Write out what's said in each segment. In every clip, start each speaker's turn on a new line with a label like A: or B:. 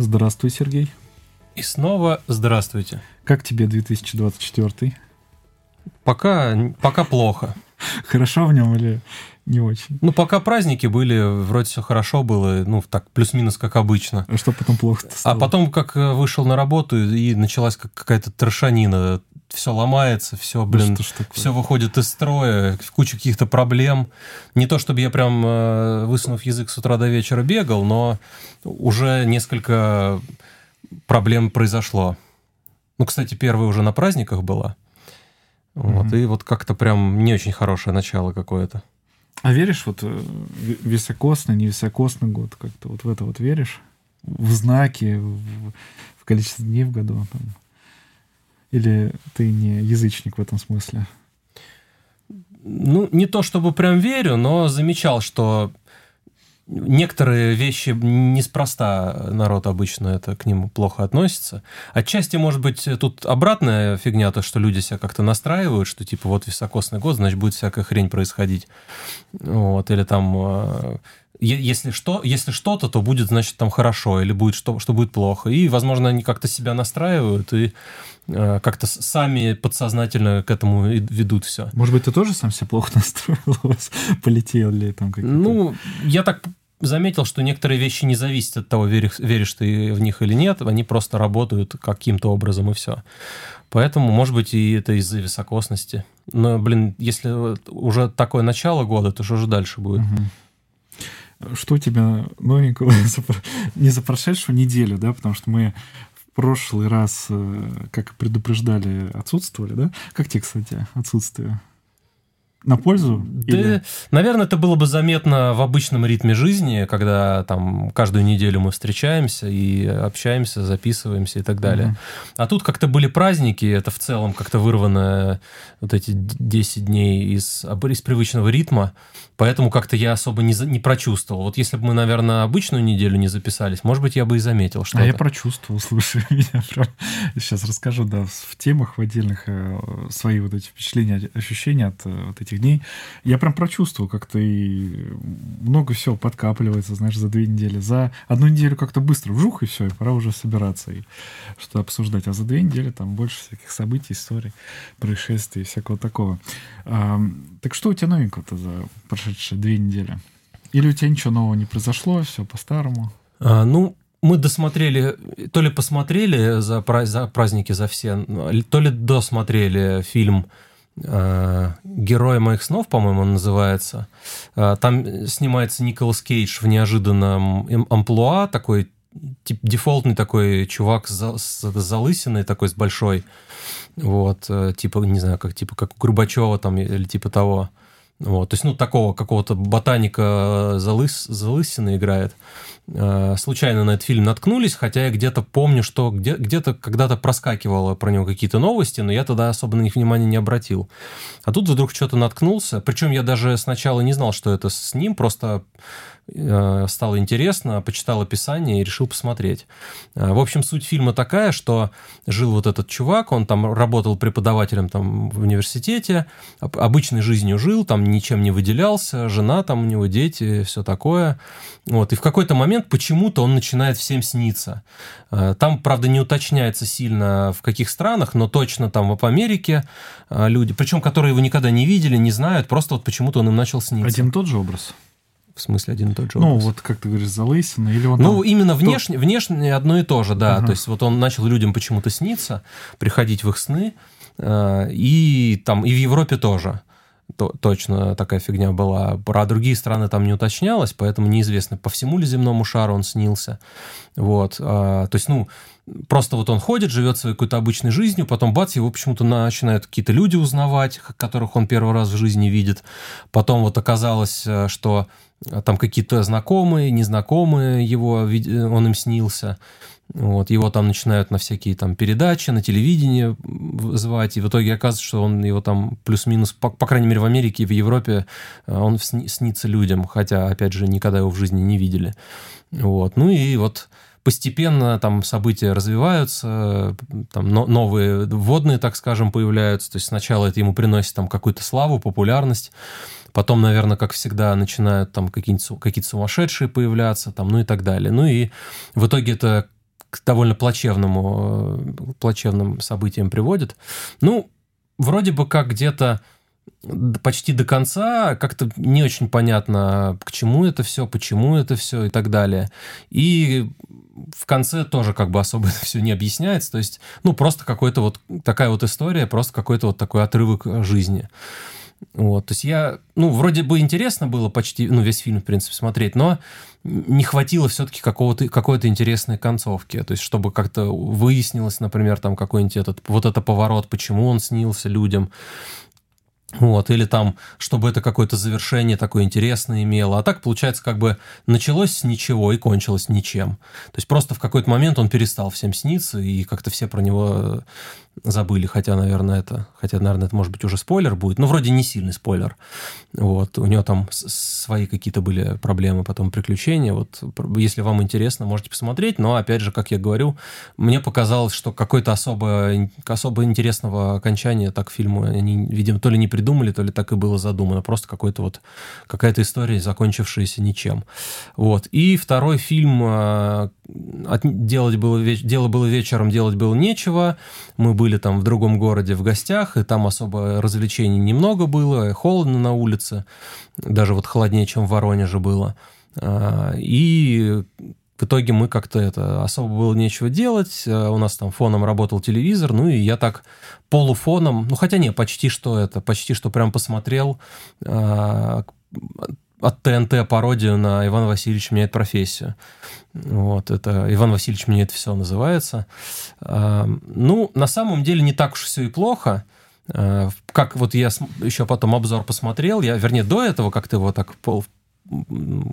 A: Здравствуй, Сергей.
B: И снова здравствуйте.
A: Как тебе 2024?
B: Пока, пока плохо.
A: Хорошо в нем или не очень?
B: Ну, пока праздники были, вроде все хорошо было, ну, так, плюс-минус, как обычно.
A: А что потом плохо
B: А потом, как э, вышел на работу, и началась какая-то трошанина. Все ломается, все, блин, да все выходит из строя, куча каких-то проблем. Не то, чтобы я прям, э, высунув язык с утра до вечера бегал, но уже несколько проблем произошло. Ну, кстати, первая уже на праздниках была. Вот, mm-hmm. и вот как-то прям не очень хорошее начало какое-то.
A: А веришь вот э, високосный, невисокосный год? Как-то вот в это вот веришь? В знаки, в, в количество дней в году? Там? Или ты не язычник в этом смысле?
B: Ну, не то чтобы прям верю, но замечал, что некоторые вещи неспроста народ обычно это к ним плохо относится. Отчасти, может быть, тут обратная фигня, то, что люди себя как-то настраивают, что типа вот високосный год, значит, будет всякая хрень происходить. Вот, или там э, если что, если что-то, то будет, значит, там хорошо, или будет что, что будет плохо. И, возможно, они как-то себя настраивают и как-то сами подсознательно к этому ведут все.
A: Может быть, ты тоже сам себя плохо настроил, у вас полетел ли там какие-то...
B: Ну, я так заметил, что некоторые вещи не зависят от того, веришь, веришь ты в них или нет, они просто работают каким-то образом и все. Поэтому, может быть, и это из-за високосности. Но, блин, если уже такое начало года, то что же дальше будет?
A: Что у тебя новенького не за прошедшую неделю, да, потому что мы прошлый раз, э, как предупреждали, отсутствовали, да? Как тебе, кстати, отсутствие? на пользу?
B: Да, или... наверное, это было бы заметно в обычном ритме жизни, когда там каждую неделю мы встречаемся и общаемся, записываемся и так далее. Угу. А тут как-то были праздники, это в целом как-то вырвано вот эти 10 дней из, из привычного ритма, поэтому как-то я особо не, не прочувствовал. Вот если бы мы, наверное, обычную неделю не записались, может быть, я бы и заметил что-то.
A: А я прочувствовал, слушай, меня прям... Сейчас расскажу, да, в темах, в отдельных э, свои вот эти впечатления, ощущения от э, вот этих дней, я прям прочувствовал, как-то и много всего подкапливается, знаешь, за две недели. За одну неделю как-то быстро вжух, и все, и пора уже собираться и что обсуждать. А за две недели там больше всяких событий, историй, происшествий, всякого такого. А, так что у тебя новенького-то за прошедшие две недели? Или у тебя ничего нового не произошло, все по-старому?
B: А, ну, мы досмотрели, то ли посмотрели за, за праздники за все, то ли досмотрели фильм Э, «Герой моих снов», по-моему, он называется. Э, там снимается Николас Кейдж в неожиданном амплуа, такой тип, дефолтный такой чувак с, с залысиной, такой с большой. Вот, э, типа, не знаю, как типа как у Горбачева там или типа того. Вот, то есть, ну, такого какого-то ботаника залыс, залысины играет. Э, случайно на этот фильм наткнулись, хотя я где-то помню, что где- где-то когда-то проскакивало про него какие-то новости, но я тогда особо на них внимания не обратил. А тут вдруг что-то наткнулся. Причем я даже сначала не знал, что это с ним, просто Э, стало интересно, почитал описание и решил посмотреть. Э, в общем, суть фильма такая, что жил вот этот чувак, он там работал преподавателем там в университете, обычной жизнью жил, там ничем не выделялся, жена там у него, дети, все такое. Вот. И в какой-то момент почему-то он начинает всем сниться. Э, там, правда, не уточняется сильно в каких странах, но точно там в Америке люди, причем которые его никогда не видели, не знают, просто вот почему-то он им начал сниться.
A: Один тот же образ?
B: В смысле один и тот же
A: Ну, вот как ты говоришь, залысина или он
B: Ну, там... именно внешне, то... внешне одно и то же, да. Ага. То есть вот он начал людям почему-то сниться, приходить в их сны, э, и там и в Европе тоже. То, точно такая фигня была. Про другие страны там не уточнялось, поэтому неизвестно, по всему ли земному шару он снился. Вот. А, то есть, ну, просто вот он ходит, живет своей какой-то обычной жизнью, потом бац, его почему-то начинают какие-то люди узнавать, которых он первый раз в жизни видит. Потом вот оказалось, э, что а там какие-то знакомые, незнакомые его, он им снился. Вот, его там начинают на всякие там передачи, на телевидении звать, и в итоге оказывается, что он его там плюс-минус, по, по крайней мере, в Америке и в Европе э, он снится людям, хотя, опять же, никогда его в жизни не видели. Вот, ну и вот постепенно там события развиваются, там новые вводные, так скажем, появляются, то есть сначала это ему приносит там какую-то славу, популярность, Потом, наверное, как всегда, начинают там какие-то какие сумасшедшие появляться, там, ну и так далее. Ну и в итоге это к довольно плачевному, плачевным событиям приводит. Ну, вроде бы как где-то почти до конца как-то не очень понятно, к чему это все, почему это все и так далее. И в конце тоже как бы особо это все не объясняется. То есть, ну, просто какой-то вот такая вот история, просто какой-то вот такой отрывок жизни. Вот, то есть я, ну, вроде бы интересно было почти, ну, весь фильм, в принципе, смотреть, но не хватило все-таки какого-то, какой-то интересной концовки, то есть чтобы как-то выяснилось, например, там какой-нибудь этот, вот это поворот, почему он снился людям, вот, или там, чтобы это какое-то завершение такое интересное имело. А так, получается, как бы началось с ничего и кончилось ничем. То есть просто в какой-то момент он перестал всем сниться, и как-то все про него забыли, хотя, наверное, это, хотя, наверное, это может быть уже спойлер будет, но вроде не сильный спойлер. Вот, у него там свои какие-то были проблемы, потом приключения. Вот, если вам интересно, можете посмотреть, но, опять же, как я говорю, мне показалось, что какое-то особо, особо интересного окончания так фильму они, видимо, то ли не придумали, то ли так и было задумано, просто какой-то вот, какая-то история, закончившаяся ничем. Вот, и второй фильм а, делать было, дело было вечером, делать было нечего, мы были там в другом городе в гостях, и там особо развлечений немного было, холодно на улице, даже вот холоднее, чем в Воронеже было. А, и в итоге мы как-то это особо было нечего делать. А, у нас там фоном работал телевизор, ну и я так полуфоном, ну хотя не, почти что это, почти что прям посмотрел а, от ТНТ пародию на Иван Васильевич меняет профессию. Вот, это Иван Васильевич меняет все называется. А, ну, на самом деле не так уж все и плохо. А, как вот я еще потом обзор посмотрел, я, вернее, до этого как-то его так пол,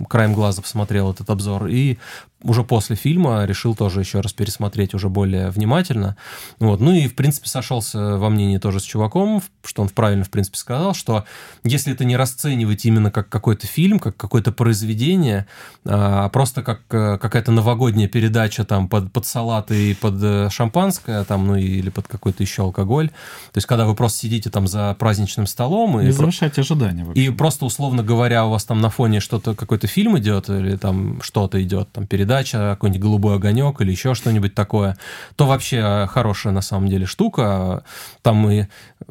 B: краем глаза посмотрел этот обзор и уже после фильма решил тоже еще раз пересмотреть уже более внимательно. Вот. Ну и, в принципе, сошелся во мнении тоже с чуваком, что он правильно, в принципе, сказал, что если это не расценивать именно как какой-то фильм, как какое-то произведение, а просто как э, какая-то новогодняя передача там под, под салат и под э, шампанское, там, ну или под какой-то еще алкоголь, то есть когда вы просто сидите там за праздничным столом...
A: Не и завышать ожидания.
B: Вообще. И просто, условно говоря, у вас там на фоне что-то, какой-то фильм идет или там что-то идет, там передача, какой-нибудь «Голубой огонек» или еще что-нибудь такое, то вообще хорошая на самом деле штука. Там и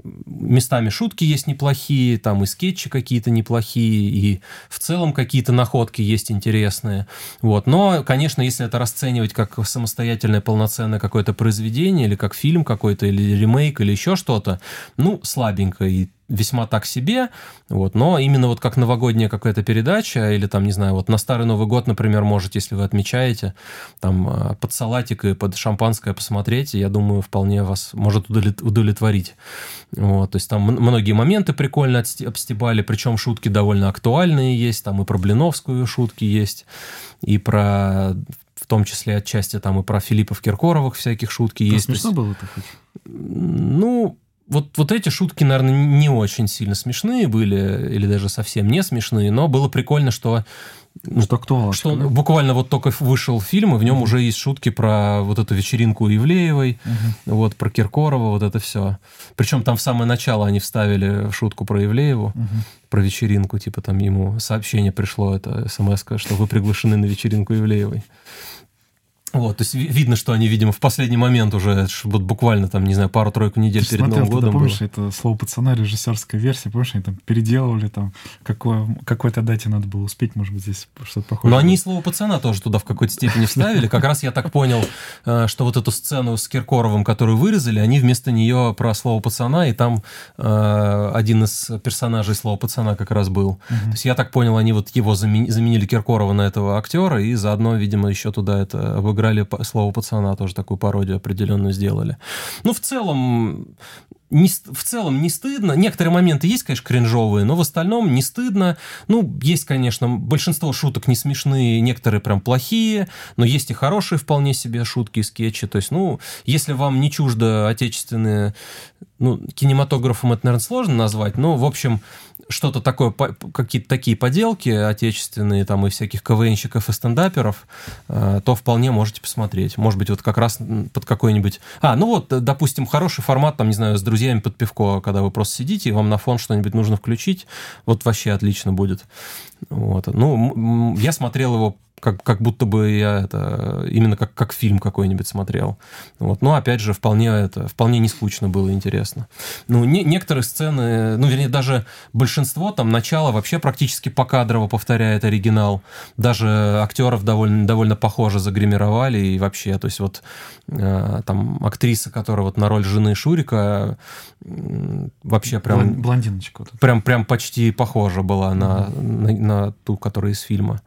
B: местами шутки есть неплохие, там и скетчи какие-то неплохие, и в целом какие-то находки есть интересные. Вот. Но, конечно, если это расценивать как самостоятельное полноценное какое-то произведение, или как фильм какой-то, или ремейк, или еще что-то, ну, слабенько. И весьма так себе, вот, но именно вот как новогодняя какая-то передача, или там, не знаю, вот на Старый Новый год, например, можете, если вы отмечаете, там а, под салатик и под шампанское посмотреть, я думаю, вполне вас может удовлетворить. Вот, то есть там многие моменты прикольно обстебали, причем шутки довольно актуальные есть, там и про Блиновскую шутки есть, и про в том числе отчасти там и про Филиппов Киркоровых всяких шутки
A: да,
B: есть.
A: Смешно было это хоть?
B: Ну, вот, вот эти шутки, наверное, не очень сильно смешные были, или даже совсем не смешные, но было прикольно, что
A: ну, что актуально.
B: Что да? буквально вот только вышел фильм, и в нем mm уже есть шутки про вот эту вечеринку у Ивлеевой, mm вот про Киркорова, вот это все. Причем там в самое начало они вставили шутку про Ивлееву, mm про вечеринку, типа там ему сообщение пришло, это смс что вы приглашены на вечеринку Ивлеевой. Вот, то есть видно, что они, видимо, в последний момент уже, вот буквально там, не знаю, пару-тройку недель Ты перед смотрел, Новым годом.
A: помнишь, было. это слово пацана, режиссерская версия, помнишь, они там переделывали там, какое, какой-то дате надо было успеть, может быть, здесь что-то похожее.
B: Но они слово пацана тоже туда в какой-то степени вставили. Как раз я так понял, э, что вот эту сцену с Киркоровым, которую вырезали, они вместо нее про слово пацана, и там э, один из персонажей слова пацана как раз был. То есть я так понял, они вот его заменили Киркорова на этого актера, и заодно, видимо, еще туда это обыграли слово пацана, тоже такую пародию определенную сделали. Ну, в целом, не, в целом не стыдно. Некоторые моменты есть, конечно, кринжовые, но в остальном не стыдно. Ну, есть, конечно, большинство шуток не смешные, некоторые прям плохие, но есть и хорошие вполне себе шутки и скетчи. То есть, ну, если вам не чуждо отечественные, ну, кинематографом это, наверное, сложно назвать, но, в общем, что-то такое, какие-то такие поделки отечественные, там, и всяких КВНщиков и стендаперов, э, то вполне можете посмотреть. Может быть, вот как раз под какой-нибудь... А, ну вот, допустим, хороший формат, там, не знаю, с друзьями под пивко, когда вы просто сидите, и вам на фон что-нибудь нужно включить, вот вообще отлично будет. Вот. Ну, я смотрел его как, как будто бы я это именно как, как фильм какой-нибудь смотрел. Вот. Но опять же, вполне это вполне не скучно было интересно. Ну, не, некоторые сцены, ну, вернее, даже большинство, там, начало вообще практически покадрово повторяет оригинал. Даже актеров довольно, довольно похоже загримировали и вообще, то есть вот э, там актриса, которая вот на роль жены Шурика э, вообще прям...
A: Блондиночка. Вот
B: прям, прям почти похожа была на, на, на ту, которая из фильма.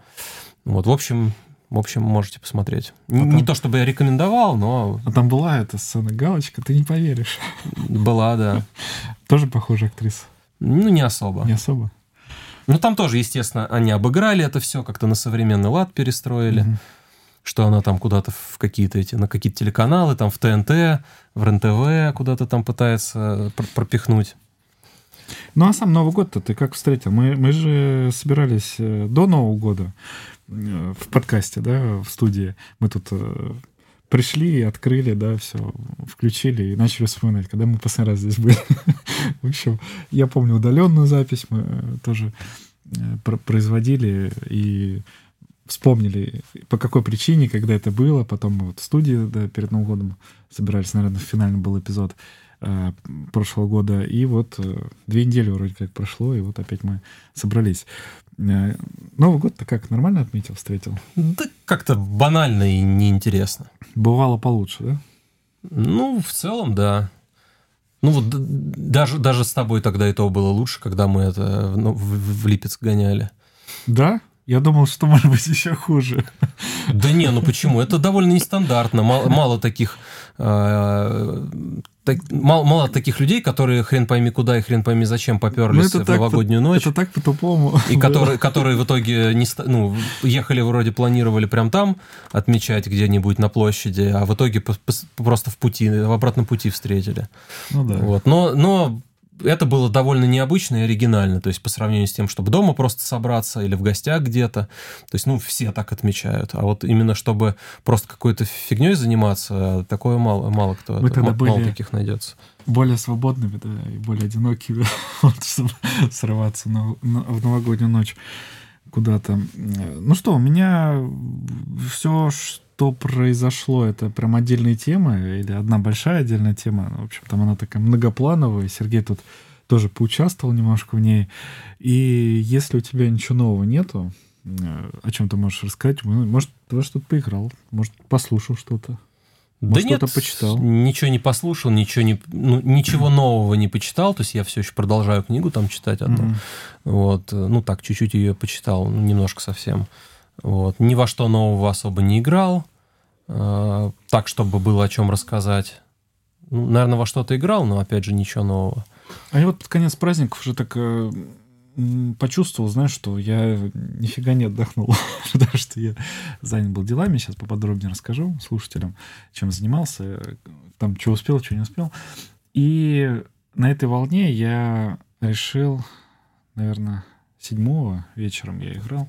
B: Вот, в общем, в общем, можете посмотреть. А не, там... не то чтобы я рекомендовал, но...
A: А там была эта сцена галочка, ты не поверишь.
B: Была, да.
A: Тоже похожая актриса?
B: Ну, не особо.
A: Не особо?
B: Ну, там тоже, естественно, они обыграли это все, как-то на современный лад перестроили. Угу. Что она там куда-то в какие-то эти, на какие-то телеканалы, там в ТНТ, в РНТВ куда-то там пытается пропихнуть.
A: Ну, а сам Новый год-то ты как встретил? Мы, мы же собирались э, до Нового года э, в подкасте, да, в студии. Мы тут э, пришли, открыли, да, все, включили и начали вспоминать, когда мы последний раз здесь были. В общем, я помню удаленную запись, мы тоже производили и вспомнили, по какой причине, когда это было. Потом мы вот в студии да, перед Новым годом собирались, наверное, финальный был эпизод э, прошлого года. И вот э, две недели вроде как прошло, и вот опять мы собрались. Э, Новый год-то как, нормально отметил, встретил?
B: Да как-то банально и неинтересно.
A: Бывало получше, да?
B: Ну, в целом, да. Ну вот даже, даже с тобой тогда и то было лучше, когда мы это ну, в, в Липецк гоняли.
A: Да? Я думал, что может быть еще хуже.
B: Да не, ну почему? Это довольно нестандартно. Мало, мало таких э, так, мало, мало таких людей, которые хрен пойми куда и хрен пойми зачем поперлись ну, в новогоднюю
A: по,
B: ночь.
A: Это так по-тупому.
B: И которые, которые в итоге не, ну, ехали вроде планировали прям там отмечать где-нибудь на площади, а в итоге просто в пути, в обратном пути встретили.
A: Ну да.
B: Вот. Но, но это было довольно необычно и оригинально, то есть по сравнению с тем, чтобы дома просто собраться или в гостях где-то, то есть, ну, все так отмечают, а вот именно чтобы просто какой-то фигней заниматься, такое мало, мало кто,
A: Мы это,
B: мало, мало таких найдется.
A: Более свободными, да, и более одинокими, вот, чтобы срываться на, на, в новогоднюю ночь куда-то. Ну что, у меня все, что что произошло, это прям отдельная тема или одна большая отдельная тема. В общем, там она такая многоплановая. Сергей тут тоже поучаствовал немножко в ней. И если у тебя ничего нового нету, э, о чем ты можешь рассказать? Может, ты что-то поиграл, может, послушал что-то.
B: Может, да нет, почитал. ничего не послушал, ничего, не, ну, ничего нового не почитал, то есть я все еще продолжаю книгу там читать одну. Mm-hmm. Вот, ну так, чуть-чуть ее почитал, немножко совсем. Вот. Ни во что нового особо не играл. Э, так, чтобы было о чем рассказать. Ну, наверное, во что-то играл, но опять же ничего нового.
A: А я вот под конец праздников уже так э, почувствовал, знаешь, что я нифига не отдохнул, потому что я занят был делами. Сейчас поподробнее расскажу слушателям, чем занимался, там, что успел, что не успел. И на этой волне я решил, наверное, седьмого вечером я играл,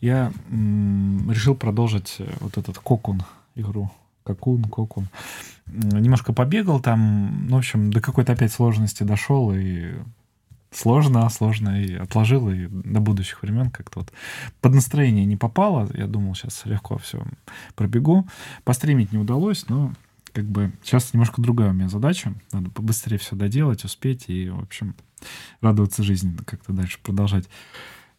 A: я м- решил продолжить э, вот этот кокун игру. Какун, Кокун. Немножко побегал там, ну, в общем, до какой-то опять сложности дошел, и сложно, сложно, и отложил, и до будущих времен как-то вот под настроение не попало. Я думал, сейчас легко все пробегу. Постримить не удалось, но как бы сейчас немножко другая у меня задача. Надо побыстрее все доделать, успеть и, в общем, радоваться жизни, как-то дальше продолжать.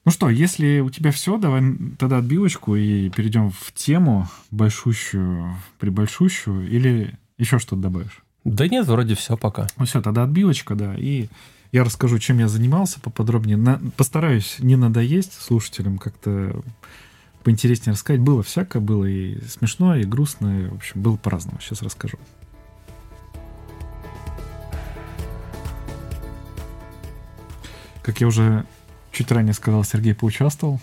A: Ну что, если у тебя все, давай тогда отбивочку и перейдем в тему большущую, прибольшущую, или еще что-то добавишь?
B: Да нет, вроде все пока.
A: Ну все, тогда отбивочка, да, и я расскажу, чем я занимался поподробнее. На, постараюсь не надоесть слушателям, как-то поинтереснее рассказать. Было всякое, было и смешно, и грустно, и, в общем, было по-разному. Сейчас расскажу. Как я уже чуть ранее сказал, Сергей поучаствовал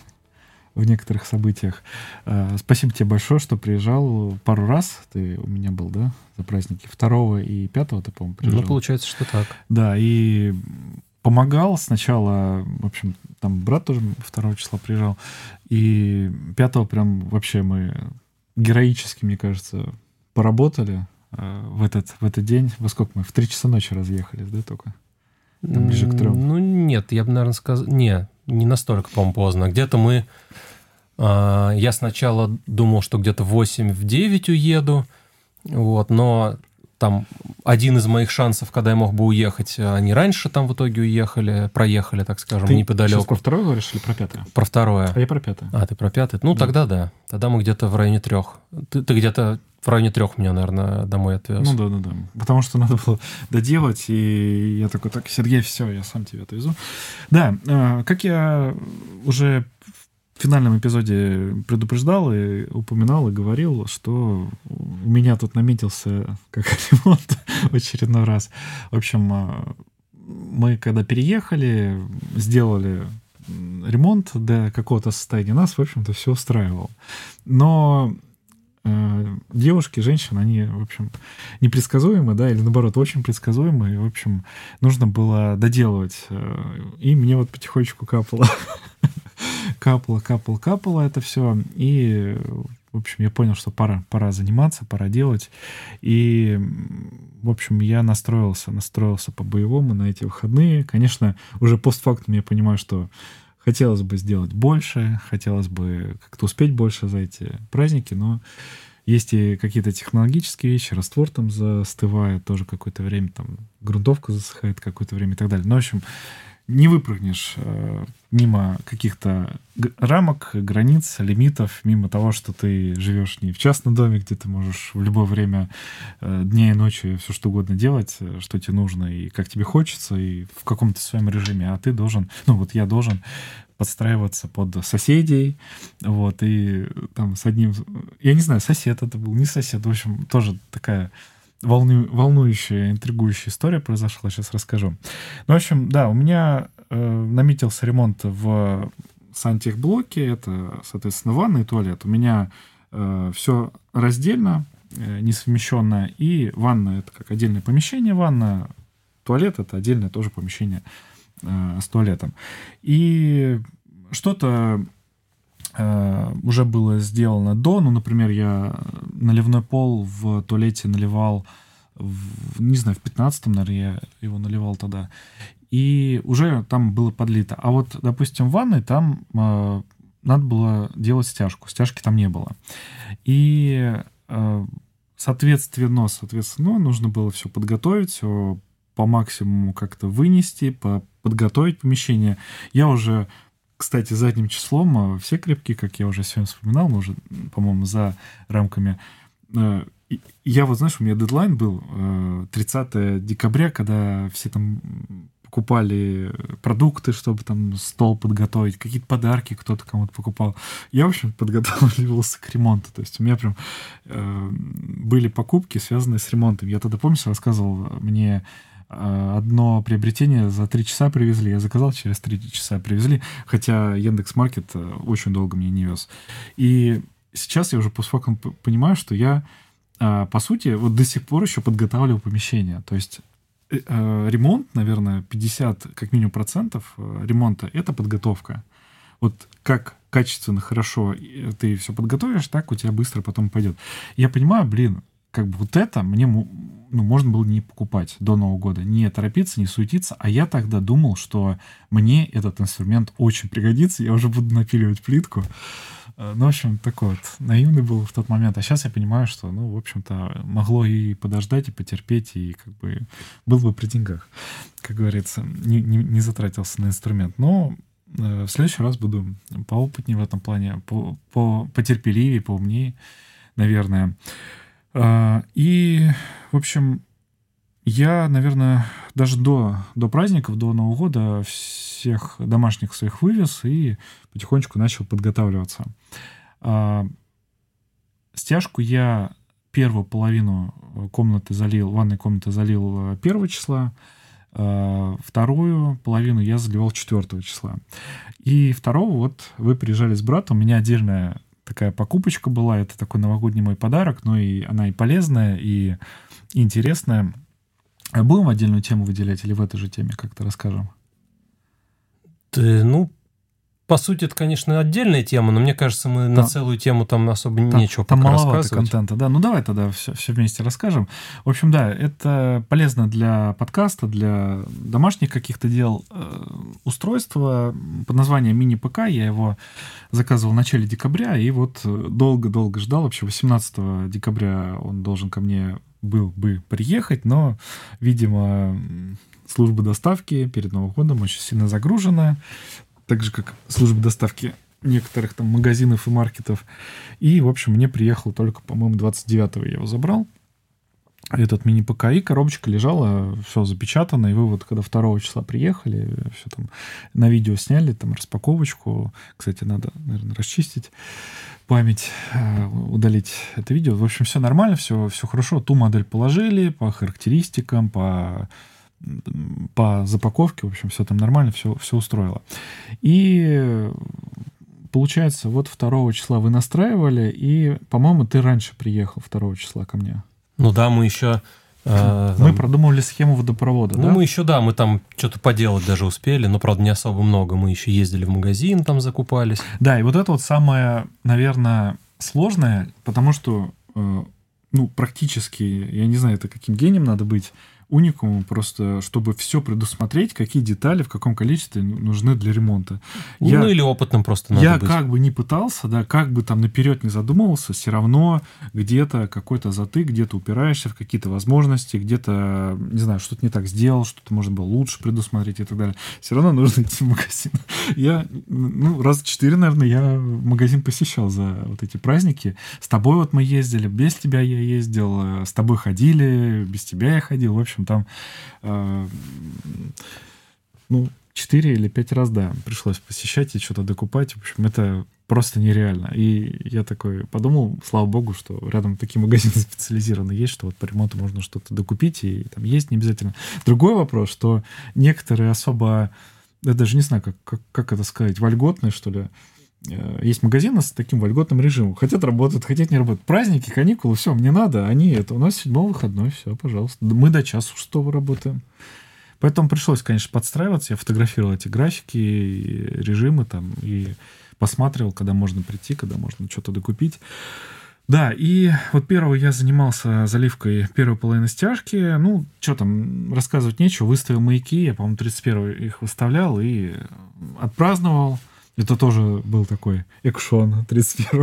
A: в некоторых событиях. Э, спасибо тебе большое, что приезжал пару раз. Ты у меня был, да, за праздники второго и пятого, ты, по-моему, приезжал.
B: Ну, получается, что так.
A: Да, и помогал сначала, в общем, там брат тоже второго числа приезжал, и пятого прям вообще мы героически, мне кажется, поработали э, в этот, в этот день. Во сколько мы? В три часа ночи разъехались, да, только?
B: Ближе к трем. Ну, нет, я бы, наверное, сказал... Не, не настолько, по-моему, поздно. Где-то мы А, я сначала думал, что где-то в 8 в 9 уеду, вот, но там один из моих шансов, когда я мог бы уехать, они раньше там в итоге уехали, проехали, так скажем,
A: Ты
B: неподалеку.
A: сейчас про второе говоришь или про пятое?
B: Про второе.
A: А я про пятое.
B: А, ты про пятый? Ну,
A: Да.
B: тогда да. Тогда мы где-то в районе трех. Ты, ты где-то в районе трех меня, наверное, домой отвез.
A: Ну да, да, да. Потому что надо было доделать, и я такой, так, Сергей, все, я сам тебя отвезу. Да, э, как я уже в финальном эпизоде предупреждал и упоминал и говорил, что у меня тут наметился как ремонт в очередной раз. В общем, э, мы когда переехали, сделали ремонт до какого-то состояния, нас, в общем-то, все устраивало. Но девушки, женщины, они, в общем, непредсказуемы, да, или наоборот, очень предсказуемы. И, в общем, нужно было доделывать. э, И мне вот потихонечку капало. Капало, капало, капало это все. И, в общем, я понял, что пора, пора заниматься, пора делать. И, в общем, я настроился, настроился по-боевому на эти выходные. Конечно, уже постфактум я понимаю, что хотелось бы сделать больше, хотелось бы как-то успеть больше за эти праздники, но есть и какие-то технологические вещи, раствор там застывает тоже какое-то время, там грунтовка засыхает какое-то время и так далее. Ну, в общем, не выпрыгнешь э, мимо каких-то рамок, границ, лимитов, мимо того, что ты живешь не в частном доме, где ты можешь в любое время э, дня и ночи все что угодно делать, э, что тебе нужно и как тебе хочется, и в каком-то своем режиме, а ты должен, ну вот я должен подстраиваться под соседей, вот, и там с одним, я не знаю, сосед это был, не сосед, в общем, тоже такая волну, волнующая, интригующая история произошла, сейчас расскажу. Ну, в общем, да, у меня э, наметился ремонт в сантехблоке, это, соответственно, ванна и туалет. У меня все раздельно, э, несовмещенно, и ванна — это как отдельное помещение, ванна, туалет — это отдельное тоже помещение э, с туалетом. И что-то э, уже было сделано до, ну, например, я наливной пол в туалете наливал, в, не знаю, в 15-м, наверное, я его наливал тогда, и уже там было подлито. А вот, допустим, в ванной там э, надо было делать стяжку, стяжки там не было. И, э, соответственно, соответственно, нужно было все подготовить, все по максимуму как-то вынести, по подготовить помещение. Я уже кстати, задним числом э, все крепкие, как я уже сегодня вспоминал, мы уже, по-моему, за рамками. э, Я вот, знаешь, у меня дедлайн был э, 30 декабря, когда все там покупали продукты, чтобы там стол подготовить, какие-то подарки кто-то кому-то покупал. Я, в общем, подготавливался к ремонту. То есть у меня прям э, были покупки, связанные с ремонтом. Я тогда, помнишь, рассказывал мне э, одно приобретение за три часа привезли. Я заказал, через три часа привезли, хотя Яндекс Маркет э, очень долго мне не вез. И сейчас я уже постфактум п- понимаю, что я, э, по сути, вот до сих пор еще подготавливаю помещение. То есть э, э, ремонт, наверное, 50 как минимум процентов э, ремонта — это подготовка. Вот как качественно, хорошо э, ты все подготовишь, так у тебя быстро потом пойдет. Я понимаю, блин, как бы вот это мне ну, можно было не покупать до Нового года, не торопиться, не суетиться, а я тогда думал, что мне этот инструмент очень пригодится, я уже буду напиливать плитку. Э, Ну, в общем, такой вот наивный был в тот момент. А сейчас я понимаю, что, ну, в общем-то, могло и подождать, и потерпеть, и как бы был бы при деньгах, как говорится, не, не, не затратился на инструмент. Но э, в следующий раз буду поопытнее в этом плане, по, по, потерпеливее, поумнее, наверное. А, И, в общем, я, наверное, даже до, до праздников, до Нового года всех домашних своих вывез и потихонечку начал подготавливаться. А, Стяжку я первую половину комнаты залил, ванной комнаты залил 1 числа, а, вторую половину я заливал 4 числа. И второго вот вы приезжали с братом, у меня отдельная такая покупочка была, это такой новогодний мой подарок, но и она и полезная, и, интересная. А Будем отдельную тему выделять или в этой же теме как-то расскажем?
B: Ты, ну, по сути, это, конечно, отдельная тема, но мне кажется, мы да. на целую тему там особо там, нечего
A: там пока маловато рассказывать. контента, да. Ну, давай тогда все, все вместе расскажем. В общем, да, это полезно для подкаста, для домашних каких-то дел. Э, устройство под названием мини-ПК, я его заказывал в начале декабря, и вот долго-долго ждал. Вообще 18 декабря он должен ко мне был бы приехать, но, видимо, служба доставки перед Новым годом очень сильно загружена так же, как служба доставки некоторых там магазинов и маркетов. И, в общем, мне приехал только, по-моему, 29-го я его забрал. Этот мини-ПК и коробочка лежала, все запечатано, и вы вот когда 2 числа приехали, все там на видео сняли, там распаковочку. Кстати, надо, наверное, расчистить память, э, удалить это видео. В общем, все нормально, все, все хорошо. Ту модель положили по характеристикам, по по запаковке, в общем, все там нормально, все, все устроило. И получается, вот 2 числа вы настраивали, и, по-моему, ты раньше приехал 2 числа ко мне.
B: Ну да, мы еще...
A: Э, мы там... продумывали схему водопровода,
B: ну,
A: да?
B: мы еще, да, мы там что-то поделать даже успели, но, правда, не особо много. Мы еще ездили в магазин, там закупались.
A: Да, и вот это вот самое, наверное, сложное, потому что, э, ну, практически, я не знаю, это каким гением надо быть, уникуму просто, чтобы все предусмотреть, какие детали в каком количестве нужны для ремонта.
B: Ну, я, или опытным просто надо
A: Я
B: быть.
A: как бы не пытался, да, как бы там наперед не задумывался, все равно где-то какой-то затык, где-то упираешься в какие-то возможности, где-то, не знаю, что-то не так сделал, что-то можно было лучше предусмотреть и так далее. Все равно нужно идти в магазин. Я, ну, раз четыре, наверное, я магазин посещал за вот эти праздники. С тобой вот мы ездили, без тебя я ездил, с тобой ходили, без тебя я ходил. В общем, общем, там, э, ну, четыре или пять раз, да, пришлось посещать и что-то докупать. В общем, это просто нереально. И я такой подумал, слава богу, что рядом такие магазины специализированные есть, что вот по ремонту можно что-то докупить, и там есть не обязательно. Другой вопрос, что некоторые особо, я даже не знаю, как, как, как это сказать, вольготные, что ли, есть магазины с таким вольготным режимом. Хотят работают, хотят не работают. Праздники, каникулы, все, мне надо. Они это. У нас седьмой выходной, все, пожалуйста. Мы до часу шестого работаем. Поэтому пришлось, конечно, подстраиваться. Я фотографировал эти графики, режимы там и посматривал, когда можно прийти, когда можно что-то докупить. Да, и вот первый я занимался заливкой первой половины стяжки. Ну, что там, рассказывать нечего. Выставил маяки, я, по-моему, 31 их выставлял и отпраздновал. Это тоже был такой экшон 31-го.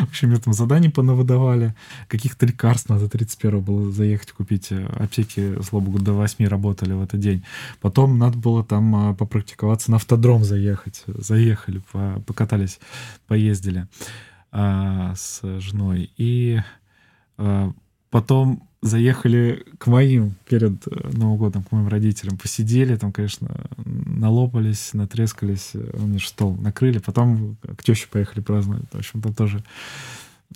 A: В общем, мне там задания понавыдавали. Каких-то лекарств надо 31-го было заехать купить. Аптеки, слава богу, до 8 работали в этот день. Потом надо было там а, попрактиковаться на автодром заехать. Заехали, покатались, поездили а, с женой. И а, потом заехали к моим перед э, Новым годом, к моим родителям, посидели, там, конечно, налопались, натрескались, э, мне стол накрыли, потом к теще поехали праздновать. В общем, там тоже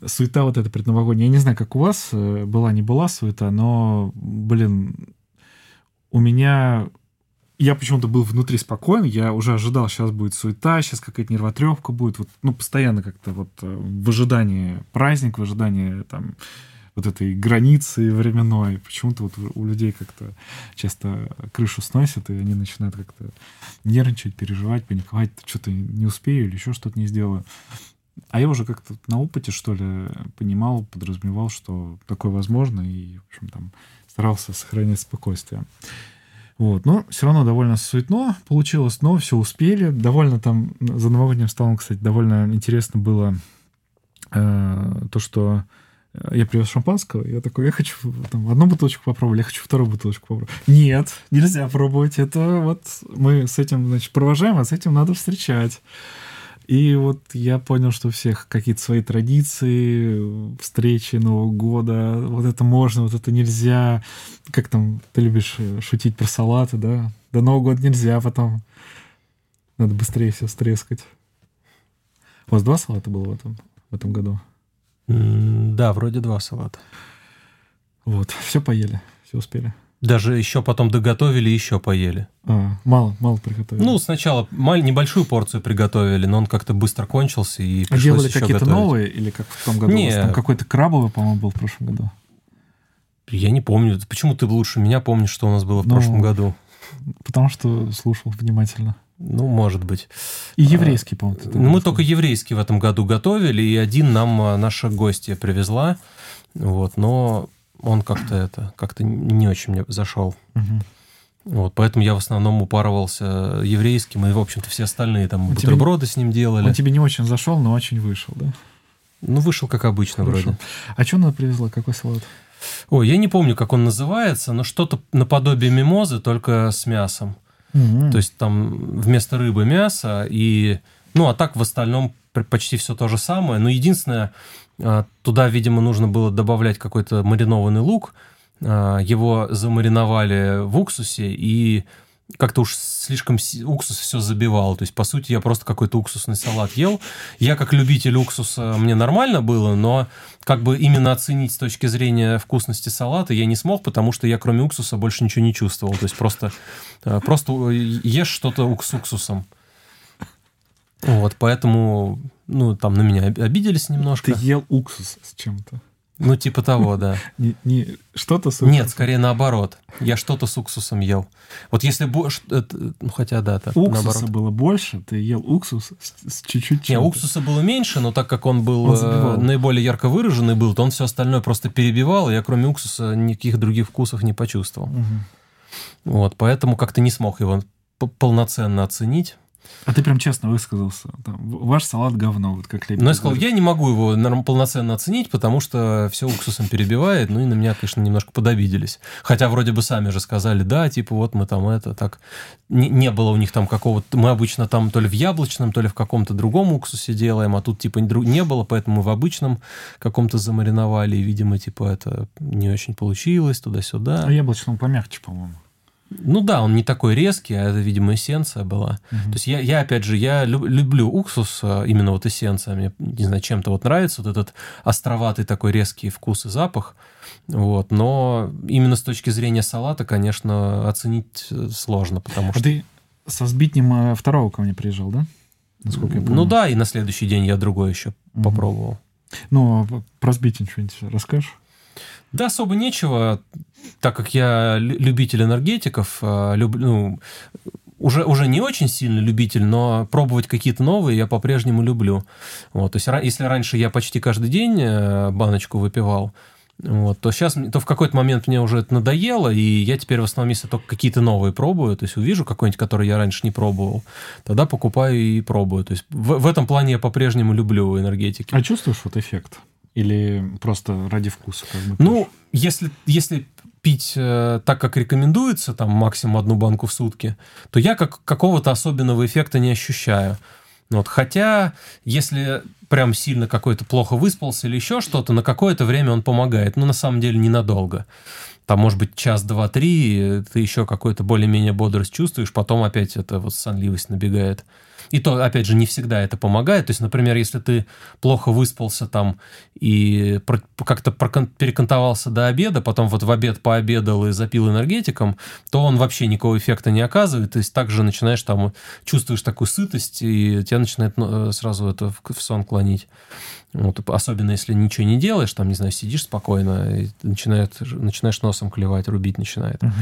A: суета вот эта предновогодняя. Я не знаю, как у вас э, была, не была суета, но, блин, у меня я почему-то был внутри спокоен, я уже ожидал, сейчас будет суета, сейчас какая-то нервотрепка будет, вот, ну, постоянно как-то вот в ожидании праздник, в ожидании там вот этой границы временной. Почему-то вот у людей как-то часто крышу сносят, и они начинают как-то нервничать, переживать, паниковать, что-то не успею или еще что-то не сделаю. А я уже как-то на опыте, что ли, понимал, подразумевал, что такое возможно, и, в общем, там старался сохранять спокойствие. Вот, но все равно довольно суетно получилось, но все успели. Довольно там за новогодним столом, кстати, довольно интересно было э, то, что я привез шампанского, я такой, я хочу там, одну бутылочку попробовать, я хочу вторую бутылочку попробовать. Нет, нельзя пробовать, это вот мы с этим, значит, провожаем, а с этим надо встречать. И вот я понял, что у всех какие-то свои традиции, встречи Нового года, вот это можно, вот это нельзя. Как там, ты любишь э, шутить про салаты, да? До Нового года нельзя, потом надо быстрее все стрескать. У вас два салата было в этом, в этом году?
B: Да, вроде два салата.
A: Вот, все поели, все успели.
B: Даже еще потом доготовили и еще поели.
A: А, мало, мало приготовили.
B: Ну, сначала маль, небольшую порцию приготовили, но он как-то быстро кончился и
A: А делали какие-то новые или как в том году? Не. Там какой-то крабовый, по-моему, был в прошлом году.
B: Я не помню. Почему ты лучше меня помнишь, что у нас было в ну, прошлом году?
A: Потому что слушал внимательно.
B: Ну, может быть.
A: И еврейский, по-моему. ты
B: Ну, мы только еврейский в этом году готовили, и один нам а, наша гостья привезла. Вот, но он как-то это, как-то не очень мне зашел.
A: Мгм.
B: Вот, поэтому я в основном упарывался еврейским, и, в общем-то, все остальные там
A: А тебе-
B: бутерброды с ним делали.
A: Он тебе не очень зашел, но очень вышел, да?
B: Ну, вышел как обычно
A: Хорошо.
B: вроде.
A: А что она привезла? Какой салат?
B: Ой, я не помню, как он называется, но что-то наподобие мимозы, только с мясом.
A: М-м.
B: То есть там вместо рыбы мясо, и... Ну, а так в остальном почти все то же самое. Но единственное, а, туда, видимо, нужно было добавлять какой-то маринованный лук. А, Его замариновали в уксусе, и как-то уж слишком уксус все забивал. То есть, по сути, я просто какой-то уксусный салат ел. Я, как любитель уксуса, мне нормально было, но как бы именно оценить с точки зрения вкусности салата я не смог, потому что я кроме уксуса больше ничего не чувствовал. То есть просто, э, просто ешь что-то с уксусом. Вот, поэтому, ну, там на меня об- обиделись немножко.
A: Ты ел уксус с чем-то.
B: Ну, типа того, да.
A: Не, не что-то с
B: Нет,
A: уксусом.
B: скорее наоборот. Я что-то с уксусом ел. Вот если бы... Ну, хотя, да, так,
A: Уксуса
B: наоборот.
A: было больше, ты ел уксус с, с чуть-чуть
B: Не, уксуса было меньше, но так как он был
A: Он
B: э,
A: забивал.
B: наиболее ярко выраженный был, то он все остальное просто перебивал, и я кроме уксуса никаких других вкусов не почувствовал.
A: Мгм.
B: Вот, поэтому как-то не смог его полноценно оценить.
A: А ты прям честно высказался. Там, ваш салат говно, вот как Лебедев
B: Но я сказал, я не могу его полноценно оценить, потому что все уксусом перебивает, ну и на меня, конечно, немножко подобиделись. Хотя вроде бы сами же сказали, да, типа вот мы там это, так. Не, не было у них там какого-то... Мы обычно там то ли в яблочном, то ли в каком-то другом уксусе делаем, а тут типа не было, поэтому мы в обычном каком-то замариновали, и, видимо, типа это не очень получилось, туда-сюда.
A: А яблочном помягче, по-моему.
B: Ну да, он не такой резкий, а это, видимо, эссенция была.
A: Мгм.
B: То есть я, я опять же, я люб- люблю уксус, а, именно вот эссенция, мне, не знаю, чем-то вот нравится вот этот островатый такой резкий вкус и запах, вот, но именно с точки зрения салата, конечно, оценить э, сложно, потому
A: А
B: что...
A: ты со сбитнем э, второго ко мне приезжал, да? Насколько я помню.
B: Ну да, и на следующий день я другой еще
A: Мгм.
B: попробовал.
A: Ну, а про сбитень что-нибудь расскажешь?
B: Да, особо нечего, так как я лю- любитель энергетиков, а, люб- ну, уже, уже не очень сильно любитель, но пробовать какие-то новые я по-прежнему люблю. Вот, то есть, если раньше я почти каждый день э, баночку выпивал, вот, то сейчас, то в какой-то момент мне уже это надоело, и я теперь в основном, если только какие-то новые пробую, то есть увижу какой-нибудь, который я раньше не пробовал, тогда покупаю и пробую. То есть в, в этом плане я по-прежнему люблю энергетики.
A: А чувствуешь вот эффект? Или просто ради вкуса? Как бы
B: Ну, если, если пить э, так, как рекомендуется, там максимум одну банку в сутки, то я как, какого-то особенного эффекта не ощущаю. Вот. Хотя, если прям сильно какой-то плохо выспался или еще что-то, на какое-то время он помогает. Но на самом деле ненадолго. Там, может быть, час, два, три, ты еще какой-то более-менее бодрость чувствуешь, потом опять эта вот сонливость набегает. И то, опять же, не всегда это помогает. То есть, например, если ты плохо выспался там и как-то перекантовался до обеда, потом вот в обед пообедал и запил энергетиком, то он вообще никакого эффекта не оказывает. То есть также начинаешь там, чувствуешь такую сытость, и тебя начинает ну, э, сразу это в, сон клонить. Вот, особенно если ничего не делаешь, там, не знаю, сидишь спокойно, и начинает, начинаешь носом клевать, рубить начинает.
A: Мгм.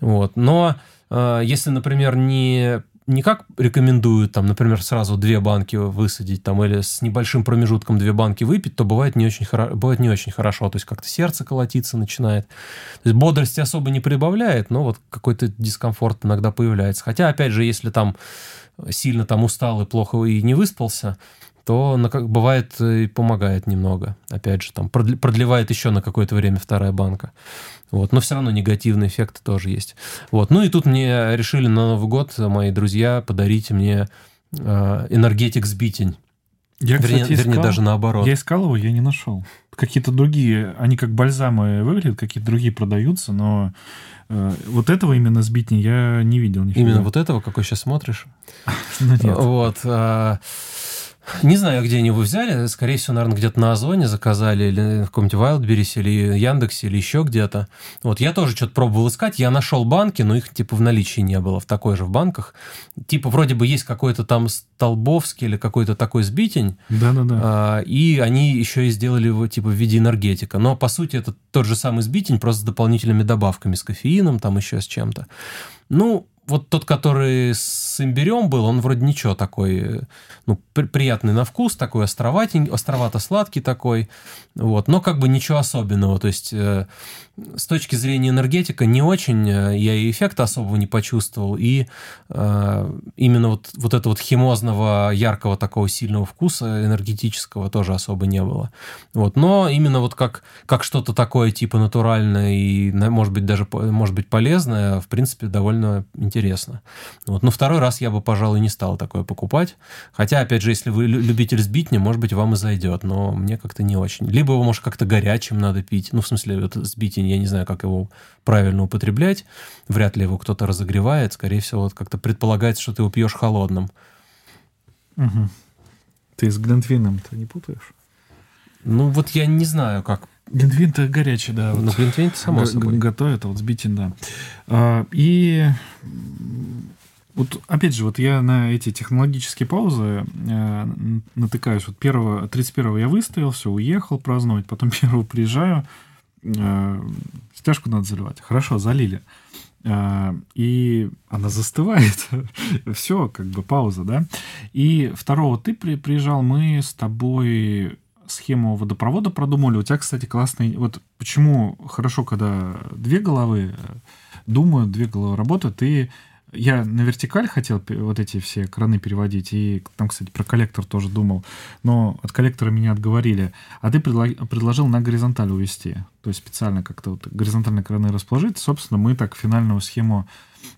B: Вот. Но э, если, например, не не как рекомендуют, там, например, сразу две банки высадить, там, или с небольшим промежутком две банки выпить, то бывает не очень, хоро... бывает не очень хорошо. То есть как-то сердце колотиться начинает. То есть бодрости особо не прибавляет, но вот какой-то дискомфорт иногда появляется. Хотя, опять же, если там сильно там устал и плохо и не выспался, то на как бывает э, и помогает немного. Опять же, там продлевает еще на какое-то время вторая банка. Вот. Но все равно негативный эффект тоже есть. Вот. Ну и тут мне решили на Новый год мои друзья подарить мне э, энергетик сбитень.
A: Я,
B: Вернее,
A: кстати,
B: вернее, даже наоборот.
A: Я искал его, я не нашел. Какие-то другие, они как бальзамы выглядят, какие-то другие продаются, но э, вот этого именно сбитни я не видел. нифига.
B: Именно вот этого, какой сейчас смотришь.
A: Ну, нет.
B: Вот. Не знаю, где они его взяли. Скорее всего, наверное, где-то на Озоне заказали, или в каком-нибудь Wildberries, или Яндексе, или еще где-то. Вот я тоже что-то пробовал искать. Я нашел банки, но их типа в наличии не было, в такой же в банках. Типа вроде бы есть какой-то там Столбовский или какой-то такой сбитень,
A: Да-да-да.
B: а, и они еще и сделали его типа в виде энергетика. Но по сути это тот же самый сбитень, просто с дополнительными добавками, с кофеином, там еще с чем-то. Ну, вот тот, который с имбирем был, он вроде ничего такой, ну, при, приятный на вкус, такой островатенький, островато-сладкий такой, вот, но как бы ничего особенного, то есть э, с точки зрения энергетика не очень э, я и эффекта особого не почувствовал, и э, именно вот, вот этого вот химозного, яркого такого сильного вкуса энергетического тоже особо не было. Вот, но именно вот как, как что-то такое типа натуральное и, может быть, даже может быть полезное, в принципе, довольно интересно. Вот. Но второй раз я бы, пожалуй, не стал такое покупать. Хотя, опять же, если вы любитель сбитня, может быть, вам и зайдет, но мне как-то не очень. Либо его, может, как-то горячим надо пить. Ну, в смысле, вот сбитень, я не знаю, как его правильно употреблять. Вряд ли его кто-то разогревает. Скорее всего, вот как-то предполагается, что ты его пьешь холодным.
A: Угу. Ты с Глинтвином-то не путаешь?
B: Ну, вот я не знаю, как
A: Глинтвейн-то горячий, да.
B: Ну, глинтвейн само собой.
A: Готовят, а вот сбитин, да. А, и вот опять же, вот я на эти технологические паузы э, натыкаюсь. Вот первого, 31-го я выстоял, все, уехал праздновать, потом первого приезжаю, э, стяжку надо заливать. Хорошо, залили. Э, и она застывает. все, как бы пауза, да. И второго ты при, приезжал, мы с тобой схему водопровода продумали. У тебя, кстати, классный... Вот почему хорошо, когда две головы э, думают, две головы работают, и я на вертикаль хотел вот эти все краны переводить, и там, кстати, про коллектор тоже думал, но от коллектора меня отговорили. А ты предложил на горизонталь увести, то есть специально как-то вот горизонтальные краны расположить. Собственно, мы так финальную схему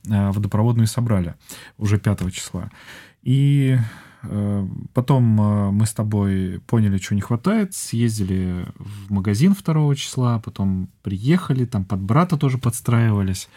A: э, водопроводную собрали уже 5 числа. И Э, потом э, мы с тобой поняли, что не хватает, съездили в магазин 2 числа, потом приехали, там под брата тоже подстраивались.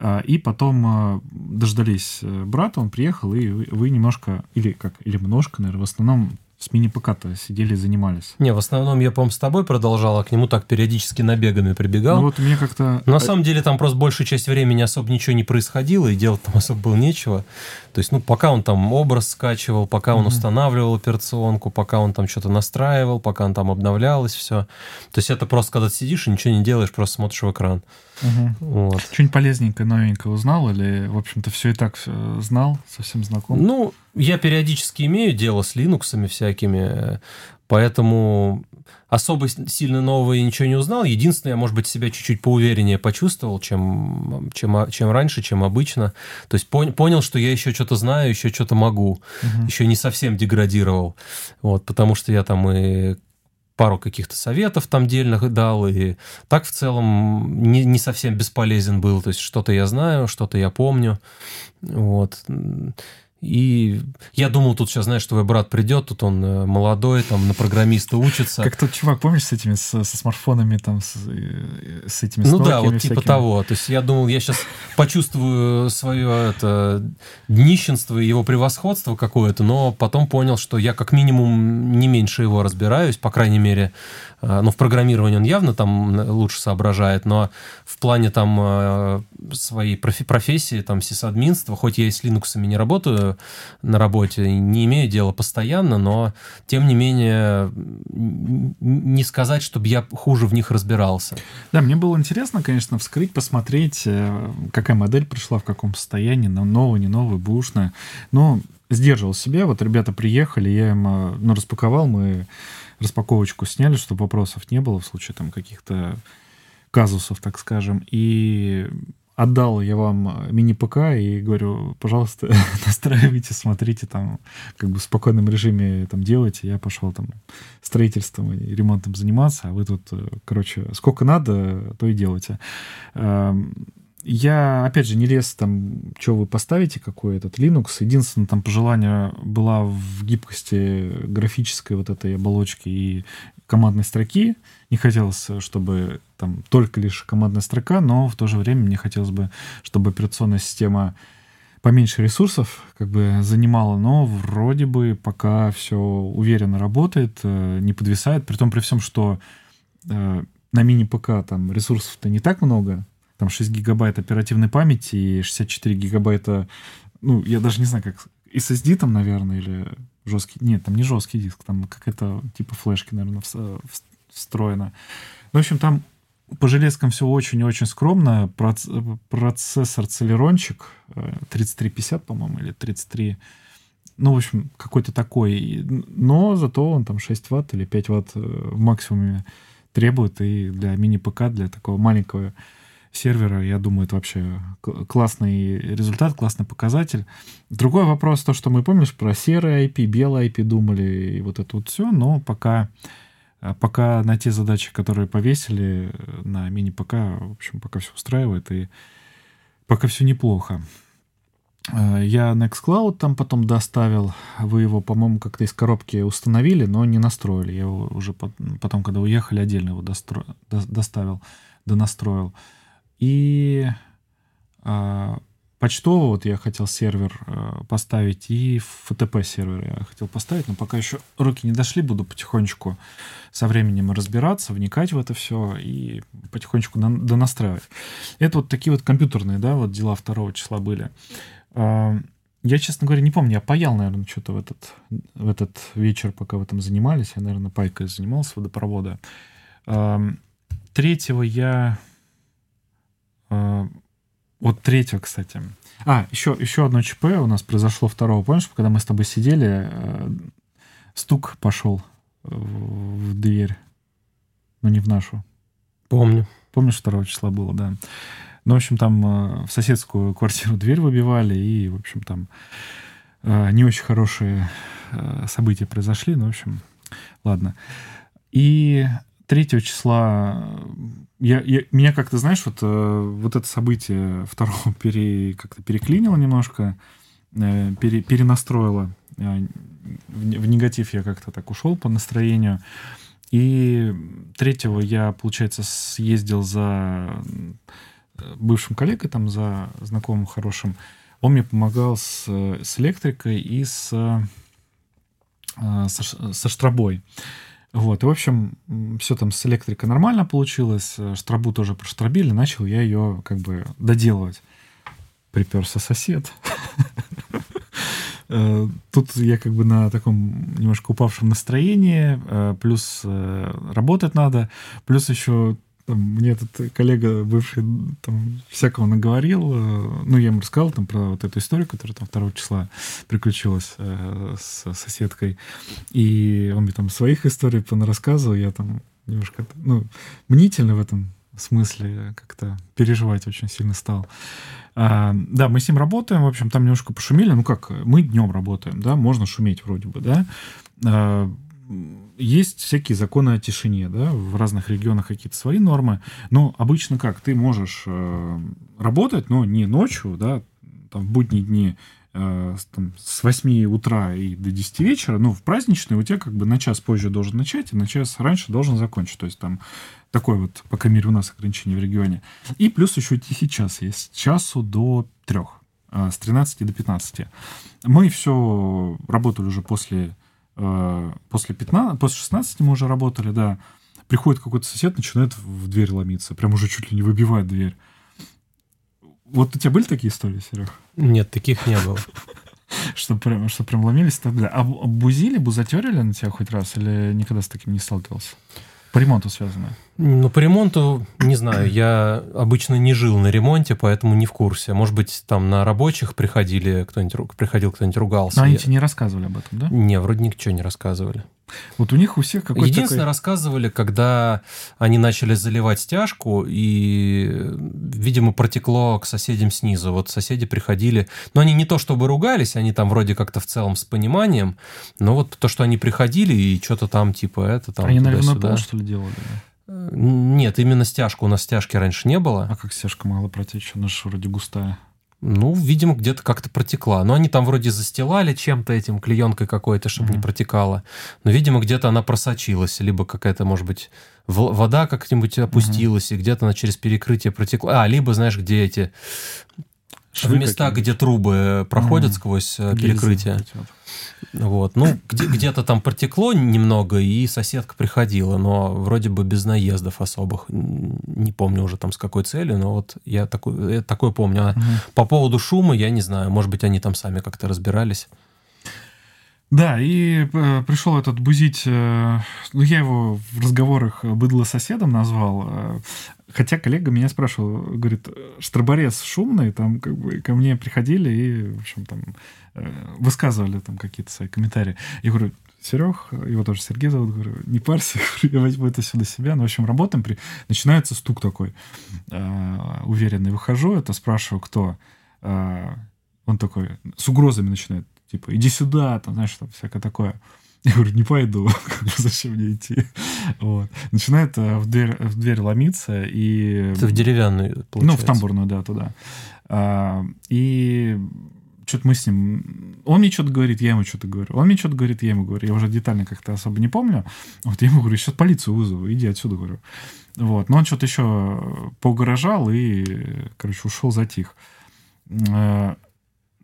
A: А, и потом э, дождались брата, он приехал, и вы немножко, или как, или немножко, наверное, в основном с мини-ПК-то сидели, занимались.
B: Не, в основном я, по-моему, с тобой продолжал, а к нему так периодически набегами прибегал. Ну
A: вот мне как-то...
B: на самом деле там просто большую часть времени особо ничего не происходило, и делать там особо было нечего. То есть, ну, пока он там образ скачивал, пока он mm-hmm. устанавливал операционку, пока он там что-то настраивал, пока он там обновлялось все. То есть это просто, когда ты сидишь и ничего не делаешь, просто смотришь в экран.
A: Угу. Вот. Что-нибудь полезненькое, новенькое узнал или, в общем-то, все и так знал, совсем знаком?
B: Ну, я периодически имею дело с Linux всякими, поэтому особо сильно нового я ничего не узнал. Единственное, я, может быть, себя чуть-чуть поувереннее почувствовал, чем, чем, чем раньше, чем обычно. То есть пон, понял, что я еще что-то знаю, еще что-то могу. Угу. Еще не совсем деградировал. Вот, потому что я там и пару каких-то советов там дельных дал, и так в целом не, не совсем бесполезен был. То есть что-то я знаю, что-то я помню. Вот. И я думал, тут сейчас, знаешь, твой брат придет, тут он э, молодой, там на программиста учится.
A: Как тот чувак, помнишь, с этими, со, со смартфонами, там, с, э, с этими
B: Ну да, вот всякими. типа того. То есть я думал, я сейчас почувствую свое это днищенство и его превосходство какое-то, но потом понял, что я как минимум не меньше его разбираюсь, по крайней мере, ну, в программировании он явно там лучше соображает, но в плане там э, своей профи профессии, там, сисадминства, хоть я и с Linux не работаю на работе, не имею дела постоянно, но, тем не менее, не сказать, чтобы я хуже в них разбирался.
A: Да, мне было интересно, конечно, вскрыть, посмотреть, э, какая модель пришла, в каком состоянии, новая, не новая, бушная. Но сдерживал себя. Вот ребята приехали, я им ну, распаковал, мы распаковочку сняли, чтобы вопросов не было в случае там каких-то казусов, так скажем. И отдал я вам мини-ПК и говорю, пожалуйста, настраивайте, смотрите там, как бы в спокойном режиме там делайте. Я пошел там строительством и ремонтом заниматься, а вы тут, э, короче, сколько надо, то и делайте. Я, опять же, не лез там, что вы поставите, какой этот Linux. Единственное, там пожелание была в гибкости графической вот этой оболочки и командной строки. Не хотелось, чтобы там только лишь командная строка, но в то же время мне хотелось бы, чтобы операционная система поменьше ресурсов как бы занимала, но вроде бы пока все уверенно работает, э, не подвисает, при том при всем, что э, на мини-ПК там ресурсов-то не так много, там 6 гигабайт оперативной памяти и 64 гигабайта, ну, я даже не знаю, как SSD там, наверное, или жесткий, нет, там не жесткий диск, там какая-то типа флешки, наверное, встроена. Ну, в общем, там по железкам все очень-очень скромно. Процессор Celeronчик 3350, по-моему, или 33... Ну, в общем, какой-то такой. Но зато он там 6 ватт или 5 ватт в максимуме требует. И для мини-ПК, для такого маленького сервера, я думаю, это вообще классный результат, классный показатель. Другой вопрос, то, что мы, помнишь, про серый IP, белый IP думали, и вот это вот все, но пока, э, пока на те задачи, которые повесили э, на мини-ПК, в общем, пока все устраивает, и пока все неплохо. Э, я Nextcloud там потом доставил. Вы его, по-моему, как-то из коробки установили, но не настроили. Я его уже потом, когда уехали, отдельно его достро... доставил, донастроил. И а, почтовый вот я хотел сервер а, поставить, и FTP сервер я хотел поставить, но пока еще руки не дошли, буду потихонечку со временем разбираться, вникать в это все и потихонечку донастраивать. Это вот такие вот компьютерные, да, вот дела второго числа были. А, я, честно говоря, не помню, я паял, наверное, что-то в этот, в этот вечер, пока в этом занимались. Я, наверное, пайкой занимался водопровода. Третьего я вот третьего, кстати. А, еще, еще одно ЧП у нас произошло второго. Помнишь, когда мы с тобой сидели, э, стук пошел в дверь, но не в нашу.
B: Помню.
A: Помнишь, второго числа было, да. Ну, в общем, там э, в соседскую квартиру дверь выбивали, и, в общем, там э, не очень хорошие события произошли. Ну, в общем, ладно. И 3 числа я, я, меня как-то, знаешь, вот, э, вот это событие второго пере, как-то переклинило немножко, э, пере, перенастроило. Э, в, в негатив я как-то так ушел по настроению. И третьего я, получается, съездил за бывшим коллегой, там, за знакомым хорошим. Он мне помогал с, с электрикой и с, со, со штробой. Вот, и, в общем, все там с электрикой нормально получилось, э, штрабу тоже проштробили, начал я ее как бы доделывать. Приперся сосед. Э, тут я как бы на таком немножко упавшем настроении, э, плюс работать надо, плюс еще там, мне этот коллега бывший там всякого наговорил. Э, ну, я ему рассказал там про вот эту историю, которая там 2 числа приключилась э, с соседкой. И он мне там своих историй рассказывал. Я там немножко, ну, мнительно в этом смысле как-то переживать очень сильно стал. А, да, мы с ним работаем, в общем, там немножко пошумели. Ну как, мы днем работаем, да, можно шуметь вроде бы, да. А, есть всякие законы о тишине, да, в разных регионах какие-то свои нормы, но обычно как, ты можешь э, работать, но не ночью, да, там, в будние дни э, там, с 8 утра и до 10 вечера, ну, в праздничные у тебя как бы на час позже должен начать и на час раньше должен закончить, то есть там такое вот, по крайней мере, у нас ограничение в регионе. И плюс еще тихий час есть, с часу до трех, э, с 13 до 15. Мы все работали уже после после 15, после 16 мы уже работали, да, приходит какой-то сосед, начинает в дверь ломиться, прям уже чуть ли не выбивает дверь. Вот у тебя были такие истории, Серег?
B: Нет, таких не было.
A: Что прям, что прям ломились тогда. А бузили, бузатерили на тебя хоть раз или никогда с таким не сталкивался? По ремонту связано?
B: Ну, по ремонту, не знаю, я обычно не жил на ремонте, поэтому не в курсе. Может быть, там на рабочих приходили кто-нибудь, приходил кто-нибудь ругался.
A: Но они тебе не рассказывали об этом, да?
B: Не, вроде ничего не рассказывали.
A: Вот у них у всех какой-то
B: Единственное, такой... рассказывали, когда они начали заливать стяжку, и, видимо, протекло к соседям снизу. Вот соседи приходили, но они не то чтобы ругались, они там вроде как-то в целом с пониманием, но вот то, что они приходили, и что-то там типа это там
A: Они, наверное, пол, что ли, делали?
B: Нет, именно стяжку. У нас стяжки раньше не было.
A: А как стяжка могла протечь? Она же вроде густая.
B: Ну, видимо, где-то как-то протекла. Но они там вроде застилали чем-то этим, клеенкой какой-то, чтобы mm-hmm. не протекала. Но, видимо, где-то она просочилась. Либо какая-то, может быть, вода как-нибудь опустилась, mm-hmm. и где-то она через перекрытие протекла. А, либо, знаешь, где эти... Швы в места, где трубы проходят mm-hmm. сквозь э, перекрытие. Вот. Ну, где- где-то там протекло немного, и соседка приходила, но вроде бы без наездов особых. Не помню уже там с какой целью, но вот я такой, я такое помню. А по поводу шума я не знаю. Может быть, они там сами как-то разбирались.
A: Да, и э, пришел этот бузить, э, ну, я его в разговорах быдло соседом назвал. Э, хотя коллега меня спрашивал, говорит, штроборез шумный, там как бы ко мне приходили и, в общем, там э, высказывали там какие-то свои комментарии. Я говорю, Серег, его тоже Сергей зовут, говорю, не парься, я возьму это все на себя. Ну, в общем, работаем, при... начинается стук такой э, уверенный. Выхожу, это спрашиваю, кто. Э, он такой с угрозами начинает, типа, иди сюда, там, знаешь, там всякое такое. Я говорю, не пойду, зачем мне идти? Вот. Начинает в дверь, в дверь ломиться и...
B: Это в деревянную,
A: получается. Ну, в тамбурную, да, туда. А, и что-то мы с ним... Он мне что-то говорит, я ему что-то говорю. Он мне что-то говорит, я ему говорю. Я уже детально как-то особо не помню. Вот я ему говорю, сейчас полицию вызову, иди отсюда, говорю. Вот. Но он что-то еще поугрожал и, короче, ушел, затих.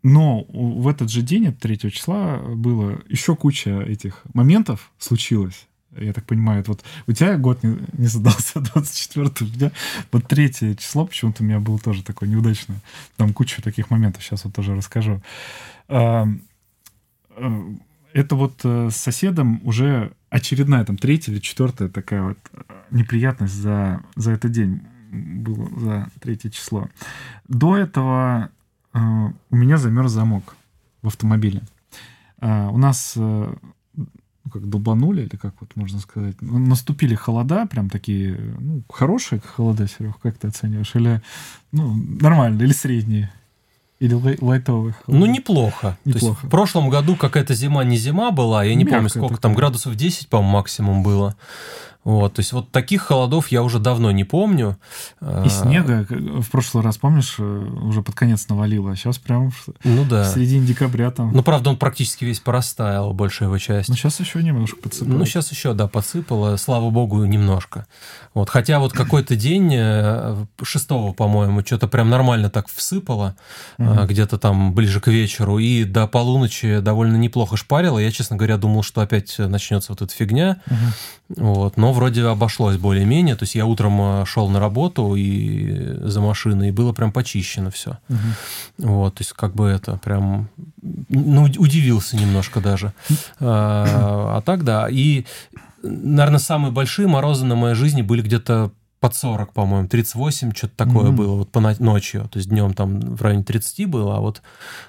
A: Э, но в этот же день, от 3 числа, было еще куча этих моментов случилось я так понимаю, вот у тебя год не, не задался 24 у меня вот третье число почему-то у меня было тоже такое неудачное. Там куча таких моментов, сейчас вот тоже расскажу. А, это вот э, с соседом уже очередная, там, третья или четвертая такая вот э, неприятность за, за этот день было, за третье число. До этого э, у меня замерз замок в автомобиле. У нас ну, как долбанули, или как вот можно сказать, ну, наступили холода, прям такие, ну, хорошие холода, Серег, как ты оцениваешь? Или, ну, нормальные, или средние? Или лай лайтовых?
B: Ну, неплохо. неплохо. То есть в прошлом году какая-то зима не зима была, я не Мягкая помню, сколько такая. там, градусов 10, по-моему, максимум было. Вот, то есть вот таких холодов я уже давно не помню.
A: И снега в прошлый раз, помнишь, э, уже под конец навалило, а сейчас прям
B: ну, да.
A: в середине декабря там.
B: Ну, правда, он практически весь порастаял, большая его часть.
A: Ну, сейчас еще немножко подсыпало.
B: Ну, сейчас еще, да, подсыпало, слава богу, немножко. Вот, хотя вот какой-то день, э, шестого, по-моему, что-то прям нормально так всыпало, угу. где-то там ближе к вечеру, и до полуночи довольно неплохо шпарило. Я, честно говоря, думал, что опять начнется вот эта фигня. Угу. Вот, но вроде обошлось более-менее. То есть я утром э, шел на работу и за машиной, и было прям почищено все. Угу. Вот, то есть как бы это прям... Ну, удивился немножко даже. А, а так, да. И, наверное, самые большие морозы на моей жизни были где-то под 40, по-моему, 38, что-то такое mm-hmm. было вот по ночью. То есть днем там в районе 30 было, а вот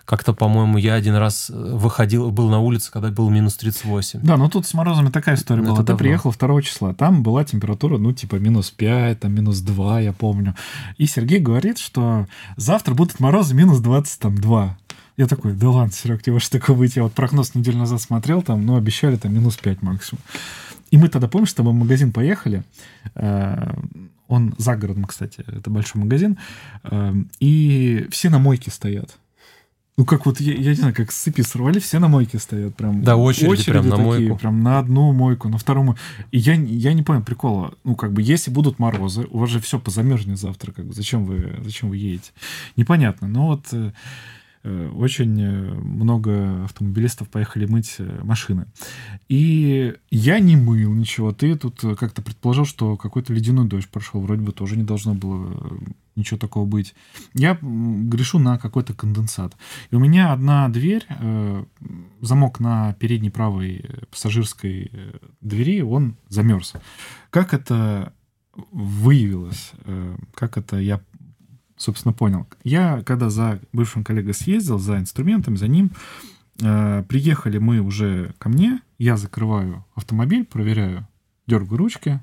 B: как-то, по-моему, я один раз выходил, был на улице, когда был минус 38.
A: Да, но тут с морозами такая история Это была. Давно. Ты приехал 2 числа, там была температура, ну, типа минус 5, там минус 2, я помню. И Сергей говорит, что завтра будут морозы минус 22. Я такой, да ладно, Серег, тебе что такое быть? Я вот прогноз неделю назад смотрел, там, ну, обещали там минус 5 максимум. И мы тогда, помнишь, с тобой в магазин поехали. Э, он за городом, кстати, это большой магазин. Э, и все на мойке стоят. Ну, как вот, я, я не знаю, как с цепи сорвали, все на мойке стоят. Прям
B: да, очереди, очереди прям на такие, мойку.
A: Прям на одну мойку, на вторую И я, я не понял прикола. Ну, как бы, если будут морозы, у вас же все позамерзнет завтра. Как бы, зачем вы, зачем вы едете? Непонятно. Но вот Э, очень э, много автомобилистов поехали мыть э, машины. И я не мыл ничего. Ты тут как-то предположил, что какой-то ледяной дождь прошел. Вроде бы тоже не должно было ничего такого быть. Я грешу на какой-то конденсат. И у меня одна дверь, замок на передней правой пассажирской двери, он замерз. Как это выявилось? Как это я собственно, понял. Я, когда за бывшим коллегой съездил, за инструментами, за ним, э, приехали мы уже ко мне, я закрываю автомобиль, проверяю, дергаю ручки,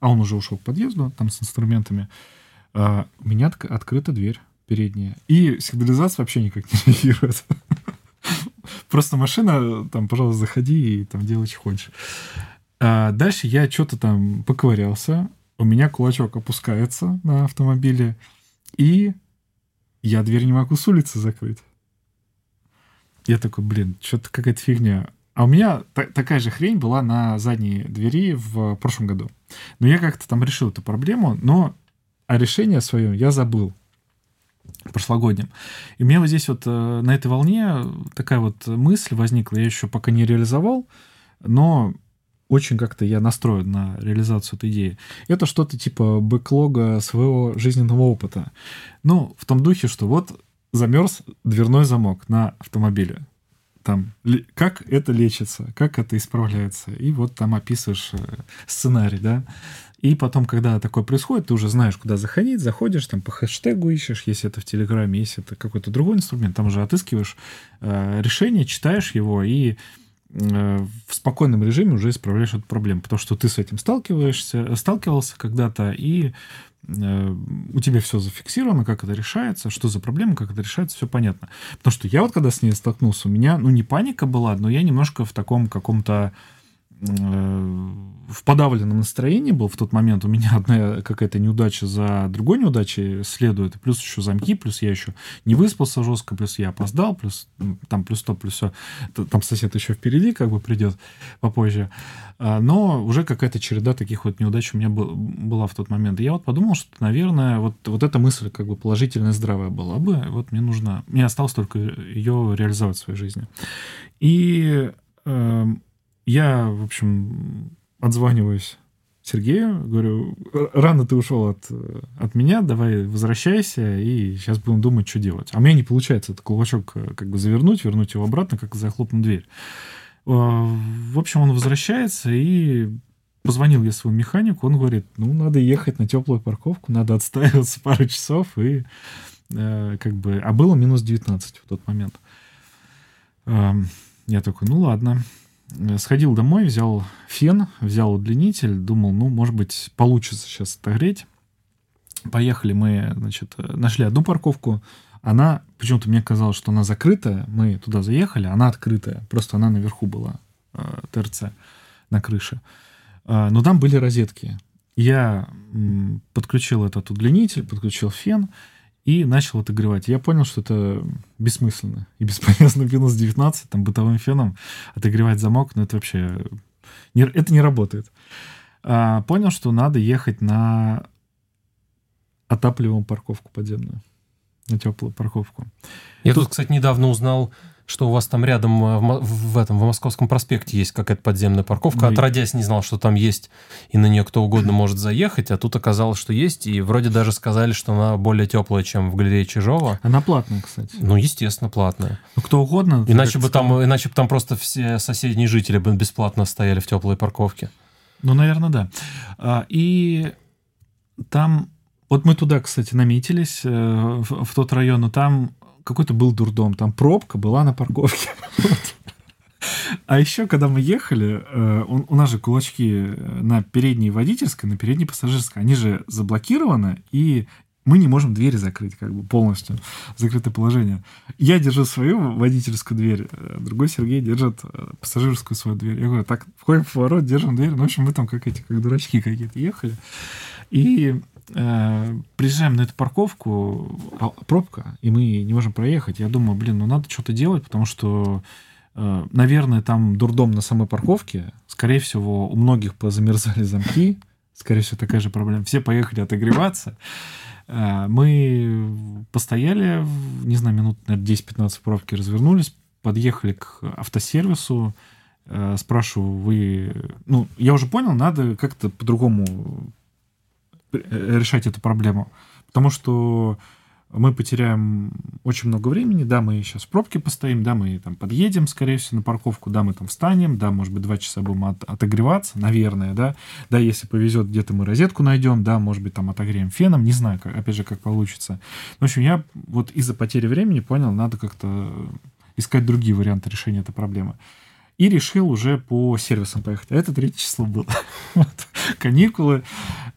A: а он уже ушел к подъезду, там с инструментами. Э, у меня от, открыта дверь передняя. И сигнализация вообще никак не реагирует. Просто машина, там, пожалуйста, заходи и там делай, что хочешь. А дальше я что-то там поковырялся, у меня кулачок опускается на автомобиле, и я дверь не могу с улицы закрыть. Я такой, блин, что-то какая-то фигня. А у меня такая же хрень была на задней двери в прошлом году. Но я как-то там решил эту проблему, но о решении своем я забыл прошлогоднем. И у меня вот здесь вот э, на этой волне такая вот мысль возникла, я еще пока не реализовал, но очень как-то я настроен на реализацию этой идеи. Это что-то типа бэклога своего жизненного опыта. Ну, в том духе, что вот замерз дверной замок на автомобиле. там, как это лечится, как это исправляется. И вот там описываешь э, сценарий, да. И потом, когда такое происходит, ты уже знаешь, куда заходить, заходишь, там по хэштегу ищешь, если это в Телеграме, если это какой-то другой инструмент, там уже отыскиваешь э, решение, читаешь его и в спокойном режиме уже исправляешь эту проблему, потому что ты с этим сталкиваешься, сталкивался когда-то, и Э, у тебя все зафиксировано, как это решается, что за проблема, как это решается, все понятно. Потому что я вот когда с ней столкнулся, у меня, ну, не паника была, но я немножко в таком каком-то Э, в подавленном настроении был в тот момент. У меня одна какая-то неудача за другой неудачей следует. плюс еще замки, плюс я еще не выспался жестко, плюс я опоздал, плюс там плюс то, плюс все. Там сосед еще впереди как бы придет попозже. А, но уже какая-то череда таких вот неудач у меня была в тот момент. И я вот подумал, что, наверное, вот, вот эта мысль как бы положительная, здравая была бы. Вот мне нужно... Мне осталось только ее реализовать в своей жизни. И эм, я, в общем, отзваниваюсь Сергею, говорю, рано ты ушел от, от меня, давай возвращайся, и сейчас будем думать, что делать. А меня не получается этот кулачок э, как бы завернуть, вернуть его обратно, как захлопнуть дверь. Э, в общем, он возвращается, и позвонил я своему механику, он говорит, ну, надо ехать на теплую парковку, надо отстаиваться пару часов, и э, как бы... А было минус 19 в тот момент. Я такой, ну, ладно. Э, сходил домой, взял фен, взял удлинитель, думал, ну, может быть, получится сейчас отогреть. Поехали мы, значит, э, нашли одну парковку. Она, почему-то мне казалось, что она закрытая. Мы туда заехали, она открытая. Просто она наверху была, э, ТРЦ, на крыше. Э, но там были розетки. Я м, подключил этот удлинитель, подключил фен, и начал отогревать. Я понял, что это бессмысленно и бесполезно. Минус 19, там, бытовым феном отогревать замок, но ну, это вообще... Не, это не работает. А, понял, что надо ехать на отапливаемую парковку подземную. На теплую парковку.
B: Я тут, тут кстати, недавно узнал что у вас там рядом э, в, в этом в Московском проспекте есть какая-то подземная парковка. Ну, Отродясь не знал, что там есть, и на нее кто угодно может заехать, а тут оказалось, что есть, и вроде даже сказали, что она более теплая, чем в галерее Чижова.
A: Она платная, кстати.
B: Ну, естественно, платная.
A: Ну, кто угодно.
B: Иначе бы, там, иначе бы там просто все соседние жители бы бесплатно стояли в теплой парковке.
A: Ну, наверное, да. А, и там вот мы туда, кстати, наметились, э, в, в тот район, но там какой-то был дурдом, там пробка была на парковке. А еще, когда мы ехали, э, у, нас же кулачки на передней водительской, на передней пассажирской, они же заблокированы, и мы не можем двери закрыть, как бы полностью закрытое положение. Я держу свою водительскую дверь, э, другой Сергей держит э, пассажирскую свою дверь. Я говорю, так, входим в поворот, держим дверь. Ну, в общем, мы там как эти, как дурачки какие-то ехали. И э, приезжаем на эту парковку, а, пробка, и мы не можем проехать. Я думаю, блин, ну надо что-то делать, потому что, э, наверное, там дурдом на самой парковке. Скорее всего, у многих позамерзали замки. Скорее всего, такая же проблема. Все поехали отогреваться. Э, мы постояли, не знаю, минут, наверное, 10-15 в пробке развернулись, подъехали к автосервису, э, спрашиваю, вы... Ну, я уже понял, надо как-то по-другому решать эту проблему. Потому что мы потеряем очень много времени, да, мы сейчас в пробке постоим, да, мы там подъедем, скорее всего, на парковку, да, мы там встанем, да, может быть, два часа будем от, отогреваться, наверное, да, да, если повезет, где-то мы розетку найдем, да, может быть, там отогреем феном, не знаю, как, опять же, как получится. В общем, я вот из-за потери времени понял, надо как-то искать другие варианты решения этой проблемы. И решил уже по сервисам поехать. А это третье число было. Каникулы.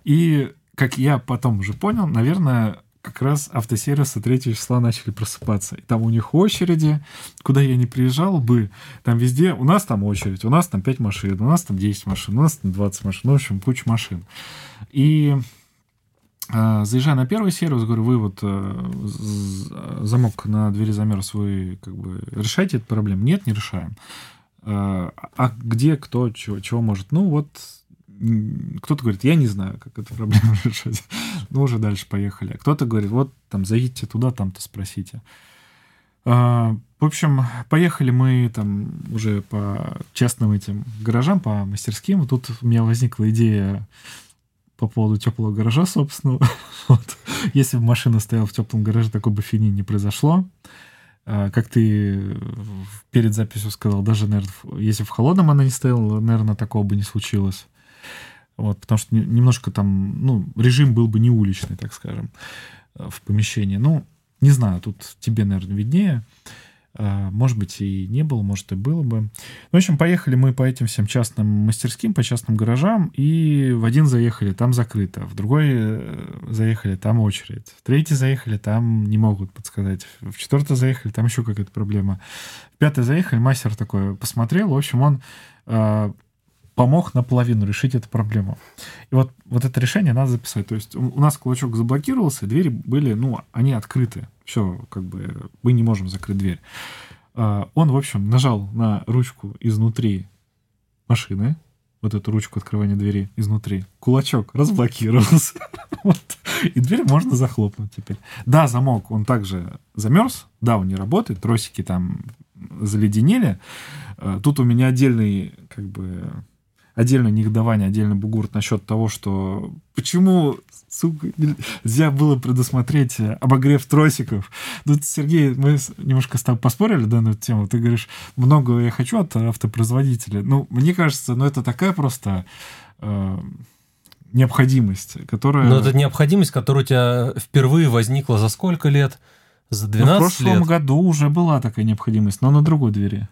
A: И как я потом уже понял, наверное, как раз автосервисы 3 числа начали просыпаться. И там у них очереди, куда я не приезжал бы, там везде, у нас там очередь, у нас там 5 машин, у нас там 10 машин, у нас там 20 машин, ну, в общем, куча машин. И э, заезжая на первый сервис, говорю, вы вот э, замок на двери замерз, вы как бы решаете эту проблему? Нет, не решаем. Э, а где, кто, чего, чего может? Ну, вот кто-то говорит, я не знаю, как эту проблему решать. ну, уже дальше поехали. А кто-то говорит, вот там заедьте туда, там-то спросите. А, в общем, поехали мы там уже по частным этим гаражам, по мастерским. Тут у меня возникла идея по поводу теплого гаража, собственно. вот. Если бы машина стояла в теплом гараже, такой бы фигни не произошло. А, как ты перед записью сказал, даже, наверное, если в холодном она не стояла, наверное, такого бы не случилось. Вот, потому что немножко там, ну, режим был бы не уличный, так скажем, э, в помещении. Ну, не знаю, тут тебе, наверное, виднее. А, может быть, и не было, может, и было бы. В общем, поехали мы по этим всем частным мастерским, по частным гаражам, и в один заехали, там закрыто, в другой э, заехали, там очередь, в третий заехали, там не могут подсказать, в четвертый заехали, там еще какая-то проблема. В пятый заехали, мастер такой посмотрел, в общем, он помог наполовину решить эту проблему. И вот, вот это решение надо записать. То есть у нас кулачок заблокировался, двери были, ну, они открыты. Все, как бы мы не можем закрыть дверь. А, он, в общем, нажал на ручку изнутри машины, вот эту ручку открывания двери изнутри. Кулачок разблокировался. вот. И дверь можно захлопнуть теперь. Да, замок, он также замерз. Да, он не работает. Тросики там заледенели. А, тут у меня отдельный, как бы, отдельное негодование, отдельный бугурт насчет того, что почему, сука, нельзя было предусмотреть обогрев тросиков. Тут, Сергей, мы немножко с тобой поспорили да, на эту тему. Ты говоришь, много я хочу от автопроизводителя. Ну, мне кажется, ну, это такая просто э, необходимость, которая...
B: Но это необходимость, которая у тебя впервые возникла за сколько лет? За 12 ну,
A: в прошлом
B: лет?
A: году уже была такая необходимость, но на другой двери.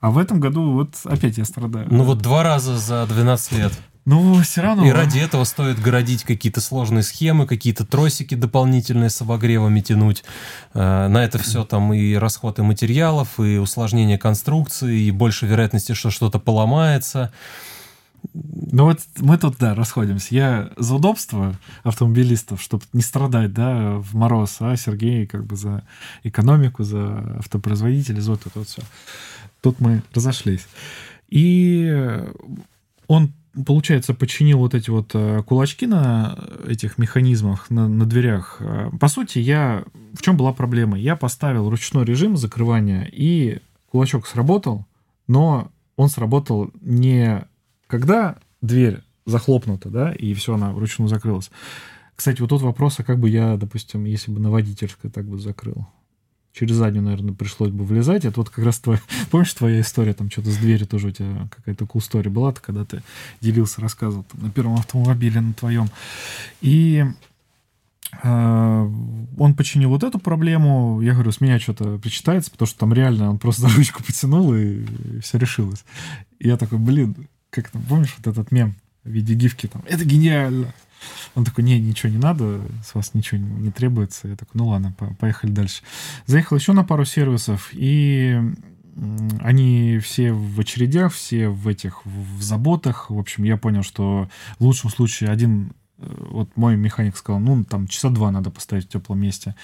A: А в этом году вот опять я страдаю.
B: Ну вот два раза за 12 лет.
A: Ну, все равно.
B: И ради этого стоит городить какие-то сложные схемы, какие-то тросики дополнительные с обогревами тянуть. Э, на это все там и расходы материалов, и усложнение конструкции, и больше вероятности, что что-то поломается.
A: Ну вот мы тут, да, расходимся. Я за удобство автомобилистов, чтобы не страдать, да, в мороз, а Сергей как бы за экономику, за автопроизводителей, за вот это вот все. Тут мы разошлись. И он, получается, починил вот эти вот э, кулачки на этих механизмах, на, на дверях. По сути, я... В чем была проблема? Я поставил ручной режим закрывания, и кулачок сработал, но он сработал не когда дверь захлопнута, да, и все, она вручную закрылась. Кстати, вот тот вопрос, а как бы я, допустим, если бы на водительской так бы закрыл? Через заднюю, наверное, пришлось бы влезать. Это вот как раз твой... Помнишь, твоя история, там что-то с дверью тоже у тебя какая-то cool story была, -то, когда ты делился, рассказывал там, на первом автомобиле на твоем. И э, он починил вот эту проблему. Я говорю, с меня что-то причитается, потому что там реально он просто за ручку потянул, и, и все решилось. И я такой, блин, как там, помнишь вот этот мем в виде гифки там, это гениально. Он такой, не, ничего не надо, с вас ничего не требуется. Я такой, ну ладно, поехали дальше. Заехал еще на пару сервисов, и они все в очередях, все в этих, в заботах. В общем, я понял, что в лучшем случае один э, вот мой механик сказал, ну, там часа два надо поставить в теплом месте.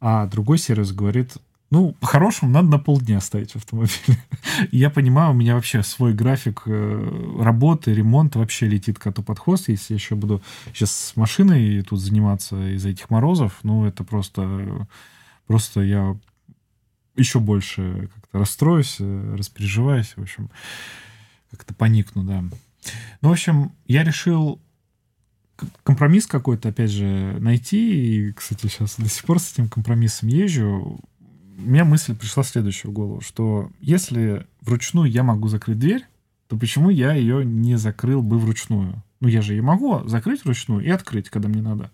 A: А другой сервис говорит, ну, по-хорошему, надо на полдня ставить автомобиль. я понимаю, у меня вообще свой график э, работы, ремонта вообще летит коту под хвост. Если я еще буду сейчас с машиной тут заниматься из-за этих морозов, ну, это просто... Просто я еще больше как-то расстроюсь, э, распереживаюсь, в общем, как-то поникну, да. Ну, в общем, я решил компромисс какой-то, опять же, найти. И, кстати, сейчас до сих пор с этим компромиссом езжу меня мысль пришла следующая в голову, что если вручную я могу закрыть дверь, то почему я ее не закрыл бы вручную? Ну, я же ее могу закрыть вручную и открыть, когда мне надо.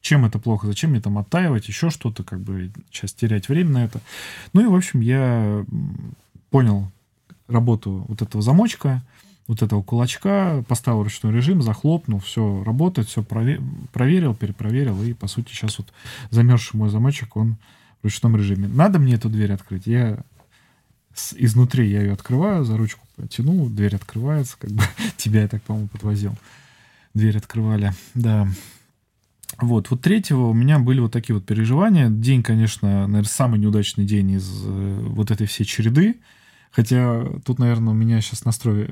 A: Чем это плохо? Зачем мне там оттаивать, еще что-то, как бы сейчас терять время на это? Ну и, в общем, я понял работу вот этого замочка, вот этого кулачка, поставил ручной режим, захлопнул, все работает, все проверил, перепроверил, и, по сути, сейчас вот замерзший мой замочек, он ручном режиме. Надо мне эту дверь открыть? Я с, изнутри я ее открываю, за ручку потянул, дверь открывается, как бы тебя я так, по-моему, подвозил. Дверь открывали, да. Вот, вот третьего у меня были вот такие вот переживания. День, конечно, наверное, самый неудачный день из э, вот этой всей череды. Хотя тут, наверное, у меня сейчас настрой,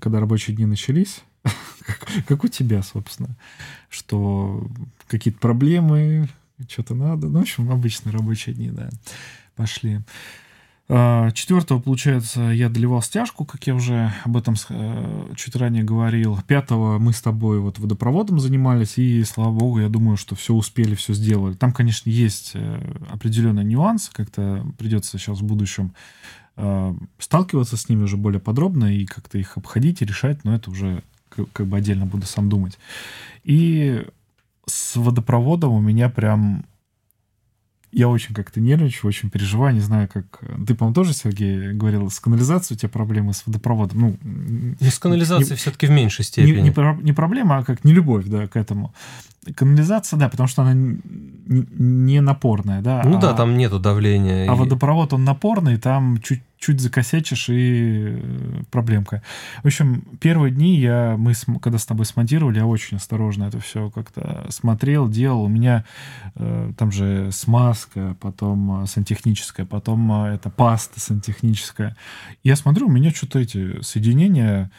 A: когда рабочие дни начались, как у тебя, собственно, что какие-то проблемы, что-то надо. Ну, в общем, обычные рабочие дни, да, пошли. А, четвертого, получается, я доливал стяжку, как я уже об этом э, чуть ранее говорил. Пятого мы с тобой вот водопроводом занимались, и, слава богу, я думаю, что все успели, все сделали. Там, конечно, есть э, определенный нюанс, как-то придется сейчас в будущем э, сталкиваться с ними уже более подробно и как-то их обходить и решать, но это уже как бы отдельно буду сам думать. И с водопроводом у меня прям я очень как-то нервничаю, очень переживаю, не знаю, как... Ты, по-моему, тоже, Сергей, говорил, с канализацией у тебя проблемы с водопроводом. Ну,
B: ну с канализацией все-таки в меньшей степени.
A: Не, не, не проблема, а как не любовь, да, к этому. Канализация, да, потому что она не напорная, да.
B: Ну а, да, там нету давления.
A: А и... водопровод, он напорный, там чуть чуть закосячишь и э, проблемка. В общем, первые дни я, мы, когда с тобой смонтировали, я очень осторожно это все как-то смотрел, делал. У меня э, там же смазка, потом э, сантехническая, потом э, это паста сантехническая. Я смотрю, у меня что-то эти соединения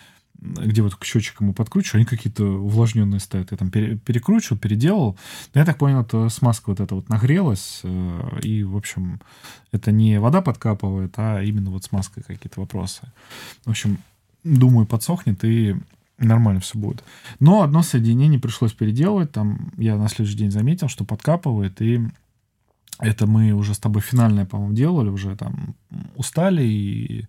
A: где вот к счетчикам и подкручиваю, они какие-то увлажненные стоят. Я там перекручивал, переделал. Но я так понял, это смазка вот эта вот нагрелась, э, и, в общем, это не вода подкапывает, а именно вот смазка какие-то вопросы. В общем, думаю, подсохнет, и нормально все будет. Но одно соединение пришлось переделывать. Там я на следующий день заметил, что подкапывает, и это мы уже с тобой финальное, по-моему, делали, уже там устали и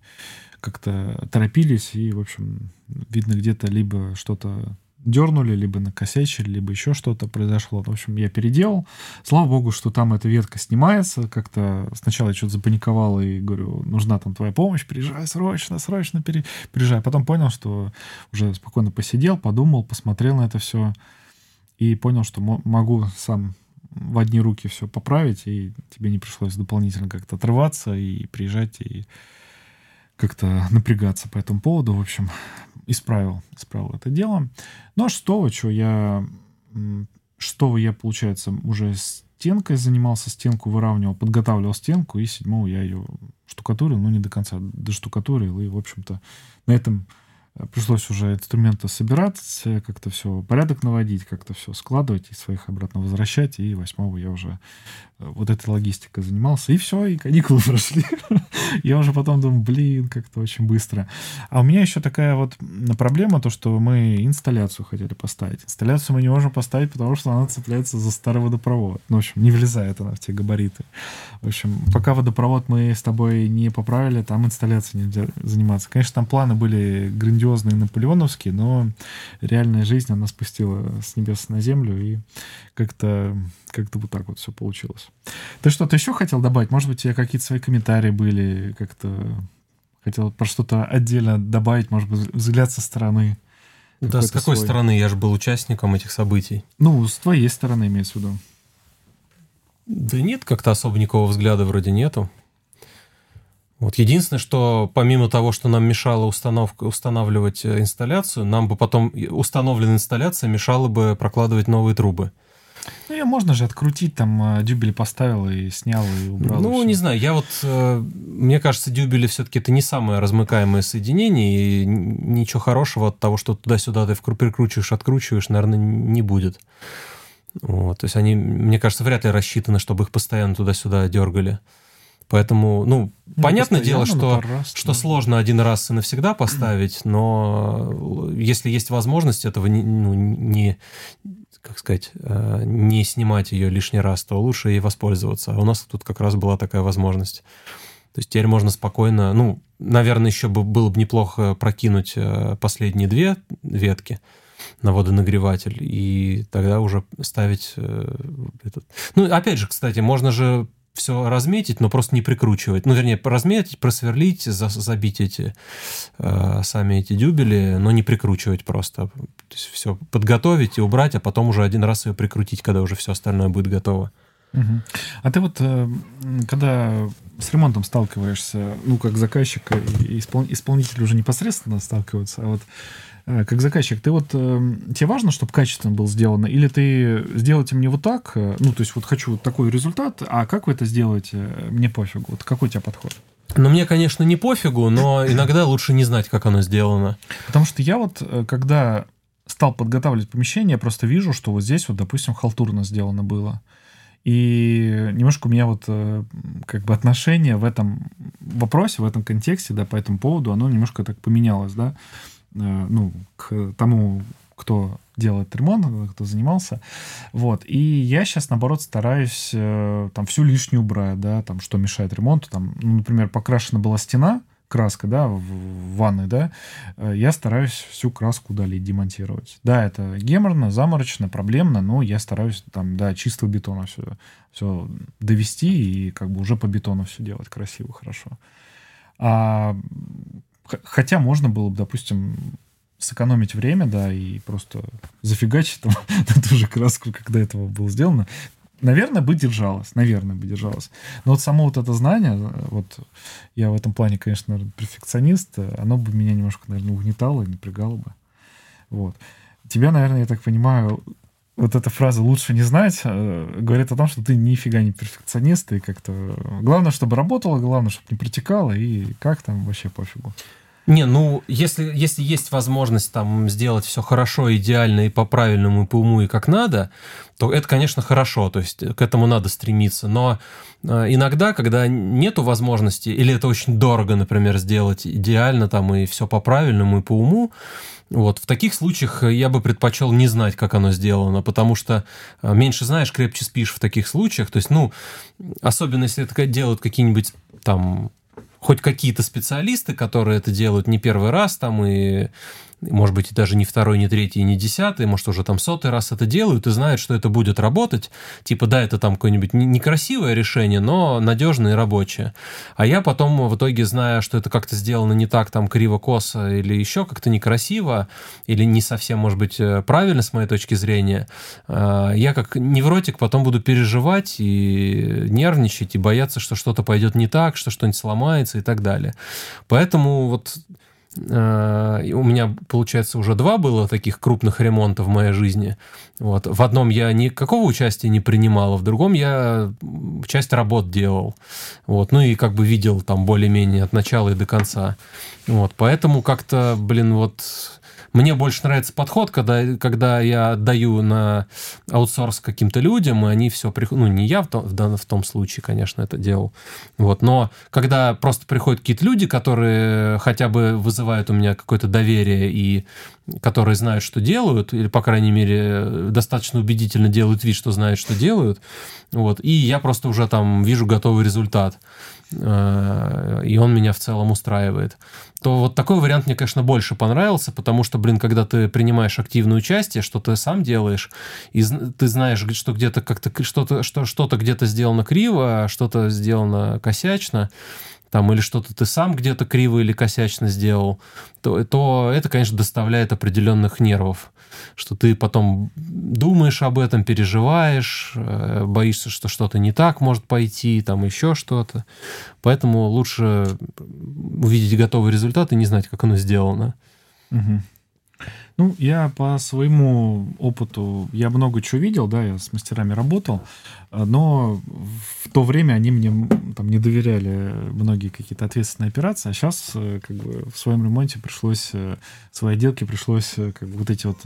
A: как-то торопились, и, в общем, видно, где-то либо что-то дернули, либо накосячили, либо еще что-то произошло. В общем, я переделал. Слава богу, что там эта ветка снимается. Как-то сначала я что-то запаниковал и говорю, нужна там твоя помощь, приезжай срочно, срочно пере... приезжай. Потом понял, что уже спокойно посидел, подумал, посмотрел на это все и понял, что могу сам в одни руки все поправить, и тебе не пришлось дополнительно как-то отрываться и приезжать и как-то напрягаться по этому поводу. В общем, исправил, исправил это дело. Ну а что, что я... Что я, получается, уже стенкой занимался, стенку выравнивал, подготавливал стенку, и седьмого я ее штукатурил, ну, не до конца доштукатурил, и, в общем-то, на этом пришлось уже инструменты собирать, как-то все порядок наводить, как-то все складывать и своих обратно возвращать. И восьмого я уже э, вот этой логистикой занимался. И все, и каникулы прошли. я уже потом думаю, блин, как-то очень быстро. А у меня еще такая вот проблема, то, что мы инсталляцию хотели поставить. Инсталляцию мы не можем поставить, потому что она цепляется за старый водопровод. Ну, в общем, не влезает она в те габариты. В общем, пока водопровод мы с тобой не поправили, там инсталляцией нельзя заниматься. Конечно, там планы были грандиозные наполеоновские, но реальная жизнь, она спустила с небес на землю, и как-то как вот так вот все получилось. Ты что-то еще хотел добавить? Может быть, у тебя какие-то свои комментарии были, как-то хотел про что-то отдельно добавить, может быть, взгляд со стороны?
B: Да, с какой свой. стороны? Я же был участником этих событий.
A: Ну, с твоей стороны имеется в виду.
B: Да нет, как-то особо никакого взгляда вроде нету. Вот единственное, что помимо того, что нам мешало установка, устанавливать э, инсталляцию, нам бы потом установленная инсталляция мешала бы прокладывать новые трубы.
A: Ну, ее можно же открутить, там э, дюбели поставил и снял, и убрал.
B: Ну, и не знаю, я вот, э, мне кажется, дюбели все-таки это не самое размыкаемое соединение, и ничего хорошего от того, что туда-сюда ты прикручиваешь, откручиваешь, наверное, не будет. Вот, то есть они, мне кажется, вряд ли рассчитаны, чтобы их постоянно туда-сюда дергали. Поэтому, ну, ну понятное дело, что, раз, что да. сложно один раз и навсегда поставить, но если есть возможность этого не, ну, не как сказать, э, не снимать ее лишний раз, то лучше ей воспользоваться. А у нас тут как раз была такая возможность. То есть теперь можно спокойно, ну, наверное, еще бы было бы неплохо прокинуть э, последние две ветки на водонагреватель и тогда уже ставить э, этот. Ну, опять же, кстати, можно же все разметить, но просто не прикручивать. Ну, вернее, разметить, просверлить, за, забить эти э, сами эти дюбели, но не прикручивать просто. То есть все подготовить и убрать, а потом уже один раз ее прикрутить, когда уже все остальное будет готово.
A: Угу. А ты вот, э, когда с ремонтом сталкиваешься, ну, как заказчик и испол... исполнитель уже непосредственно сталкиваются, а вот Э, как заказчик, ты вот, э, тебе важно, чтобы качественно было сделано, или ты сделайте мне вот так, ну, то есть вот хочу вот такой результат, а как вы это сделаете, мне пофигу. Вот какой у тебя подход?
B: Ну, мне, конечно, не пофигу, но иногда лучше не знать, как оно сделано.
A: Потому что я вот, когда стал подготавливать помещение, я просто вижу, что вот здесь вот, допустим, халтурно сделано было. И немножко у меня вот э, как бы отношение в этом вопросе, в этом контексте, да, по этому поводу, оно немножко так поменялось, да, э, ну, к тому, кто делает ремонт, кто занимался. Вот. И я сейчас, наоборот, стараюсь э, там всю лишнюю убрать, да, там, что мешает ремонту. Там, ну, например, покрашена была стена, краска, да, в, ванной, да, э, я стараюсь всю краску удалить, демонтировать. Да, это геморно, заморочно, проблемно, но я стараюсь там до чистого бетона все, все довести и как бы уже по бетону все делать красиво, хорошо. А, хотя можно было бы, допустим, сэкономить время, да, и просто зафигачить там на ту же краску, когда этого было сделано, наверное, бы держалось, наверное, бы держалось. Но вот само вот это знание, вот я в этом плане, конечно, перфекционист, оно бы меня немножко, наверное, угнетало и напрягало бы. Вот. Тебя, наверное, я так понимаю, вот эта фраза «лучше не знать» э, говорит о том, что ты нифига не перфекционист, и как-то... Главное, чтобы работало, главное, чтобы не протекало, и как там вообще пофигу.
B: Не, ну, если, если есть возможность там сделать все хорошо, идеально и по-правильному, и по уму, и как надо, то это, конечно, хорошо, то есть к этому надо стремиться. Но э, иногда, когда нету возможности, или это очень дорого, например, сделать идеально там и все по-правильному, и по уму, вот, в таких случаях я бы предпочел не знать, как оно сделано, потому что э, меньше знаешь, крепче спишь в таких случаях. То есть, ну, особенно если это делают какие-нибудь там хоть какие-то специалисты, которые это делают не первый раз там и может быть, даже не второй, не третий, не десятый, может, уже там сотый раз это делают и знают, что это будет работать. Типа, да, это там какое-нибудь некрасивое решение, но надежное и рабочее. А я потом в итоге, зная, что это как-то сделано не так, там, криво-косо или еще как-то некрасиво, или не совсем, может быть, э, правильно с моей точки зрения, э, я как невротик потом буду переживать и нервничать, и бояться, что что-то пойдет не так, что что-нибудь сломается и так далее. Поэтому вот у меня, получается, уже два было таких крупных ремонта в моей жизни. Вот. В одном я никакого участия не принимал, а в другом я часть работ делал. Вот. Ну и как бы видел там более-менее от начала и до конца. Вот. Поэтому как-то, блин, вот мне больше нравится подход, когда, когда я отдаю на аутсорс каким-то людям, и они все приходят... Ну, не я в том, в, в том случае, конечно, это делал. Вот, но когда просто приходят какие-то люди, которые хотя бы вызывают у меня какое-то доверие и которые знают, что делают, или, по крайней мере, достаточно убедительно делают вид, что знают, что делают, вот, и я просто уже там вижу готовый результат. Э, и он меня в целом устраивает, то вот такой вариант мне, конечно, больше понравился, потому что, блин, когда ты принимаешь активное участие, что ты сам делаешь, и ты знаешь, что где-то как-то что-то что, что-то где-то сделано криво, а что-то сделано косячно, там, или что-то ты сам где-то криво или косячно сделал, то, то это, конечно, доставляет определенных нервов, что ты потом думаешь об этом, переживаешь, э, боишься, что что-то не так может пойти, там еще что-то. Поэтому лучше увидеть готовый результат и не знать, как оно сделано.
A: Угу. Ну, я по своему опыту, я много чего видел, да, я с мастерами работал, но в то время они мне там не доверяли многие какие-то ответственные операции, а сейчас э, как бы в своем ремонте пришлось, э, в своей отделке пришлось э, как бы вот эти вот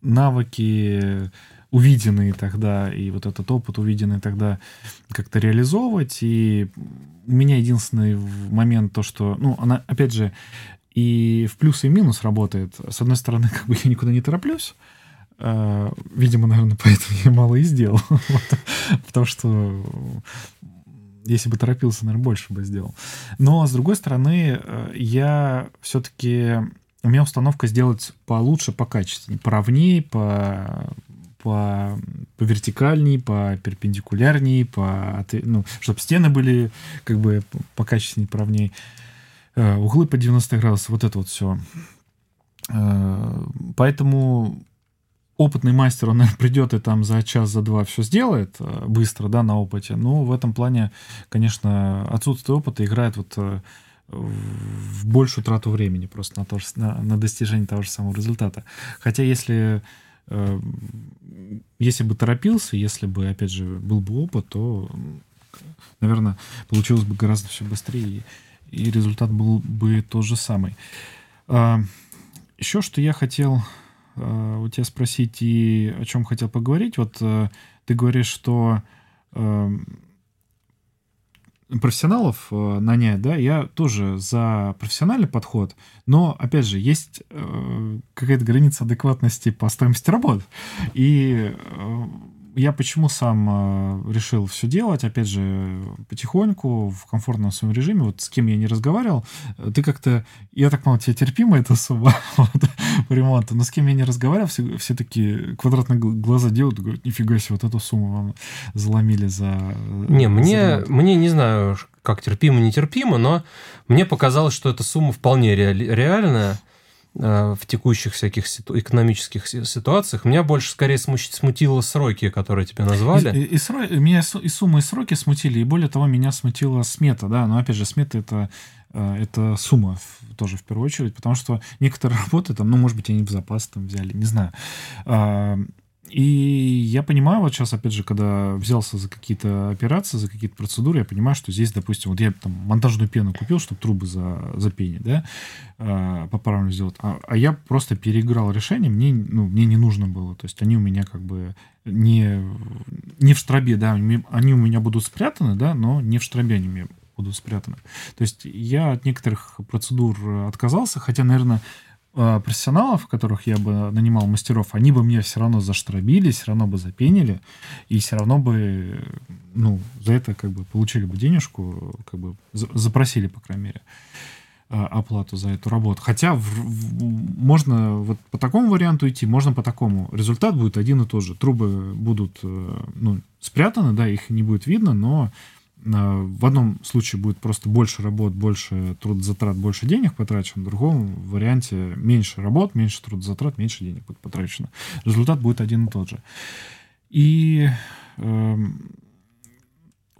A: навыки, увиденные тогда, и вот этот опыт, увиденный тогда, как-то реализовывать. И у меня единственный момент то, что, ну, она, опять же, и в плюс и минус работает. С одной стороны, как бы я никуда не тороплюсь, а, Видимо, наверное, поэтому я мало и сделал. Потому что если бы торопился, наверное, больше бы сделал. Но, с другой стороны, э, я все-таки... У меня установка сделать получше, по качественнее, поровнее, по по, по вертикальней, по перпендикулярней, по, ну, чтобы стены были как бы по качественней, поровнее. Э, углы по 90 градусов, вот это вот все. Э, поэтому опытный мастер, он, наверное, придет и там за час, за два все сделает э, быстро, да, на опыте. Но в этом плане, конечно, отсутствие опыта играет вот в большую трату времени просто на, то, на, на достижение того же самого результата. Хотя если, если бы торопился, если бы, опять же, был бы опыт, то, наверное, получилось бы гораздо все быстрее и результат был бы тот же самый. А, еще что я хотел э, у тебя спросить и о чем хотел поговорить. Вот э, ты говоришь, что э, профессионалов э, нанять, да, я тоже за профессиональный подход, но, опять же, есть э, какая-то граница адекватности по стоимости работ. И я почему сам э, решил все делать, опять же, потихоньку, в комфортном своем режиме, вот с кем я не разговаривал, э, ты как-то, я так понял, тебе терпимо эта сумма вот, по ремонту, но с кем я не разговаривал, все, все такие квадратные глаза делают, говорят, нифига себе, вот эту сумму вам заломили за...
B: Э, не, мне, мне не знаю, как терпимо, нетерпимо, но мне показалось, что эта сумма вполне реальная. Э, в текущих всяких ситу- экономических ситуациях. Меня больше скорее смутило сроки, которые тебе назвали.
A: И, и, и, сро... меня и суммы, и сроки смутили, и более того, меня смутила смета, да, но опять же, смета это э, это сумма тоже в первую очередь, потому что некоторые работы там, ну, может быть, они в запас там взяли, не знаю. И я понимаю, вот сейчас, опять же, когда взялся за какие-то операции, за какие-то процедуры, я понимаю, что здесь, допустим, вот я там монтажную пену купил, чтобы трубы за, запенить, да, э, по-правильному сделать, а, а я просто переиграл решение, мне, ну, мне не нужно было, то есть они у меня как бы не, не в штробе, да, они у меня будут спрятаны, да, но не в штробе они у меня будут спрятаны. То есть я от некоторых процедур отказался, хотя, наверное, профессионалов, которых я бы нанимал мастеров, они бы мне все равно заштробили, все равно бы запенили, и все равно бы, ну, за это как бы получили бы денежку, как бы запросили, по крайней мере, э, оплату за эту работу. Хотя в, в, можно вот по такому варианту идти, можно по такому. Результат будет один и тот же. Трубы будут э, ну, спрятаны, да, их не будет видно, но в одном случае будет просто больше работ, больше трудозатрат, больше денег потрачено, в другом варианте меньше работ, меньше трудозатрат, меньше денег будет потрачено. Результат будет один и тот же. И э,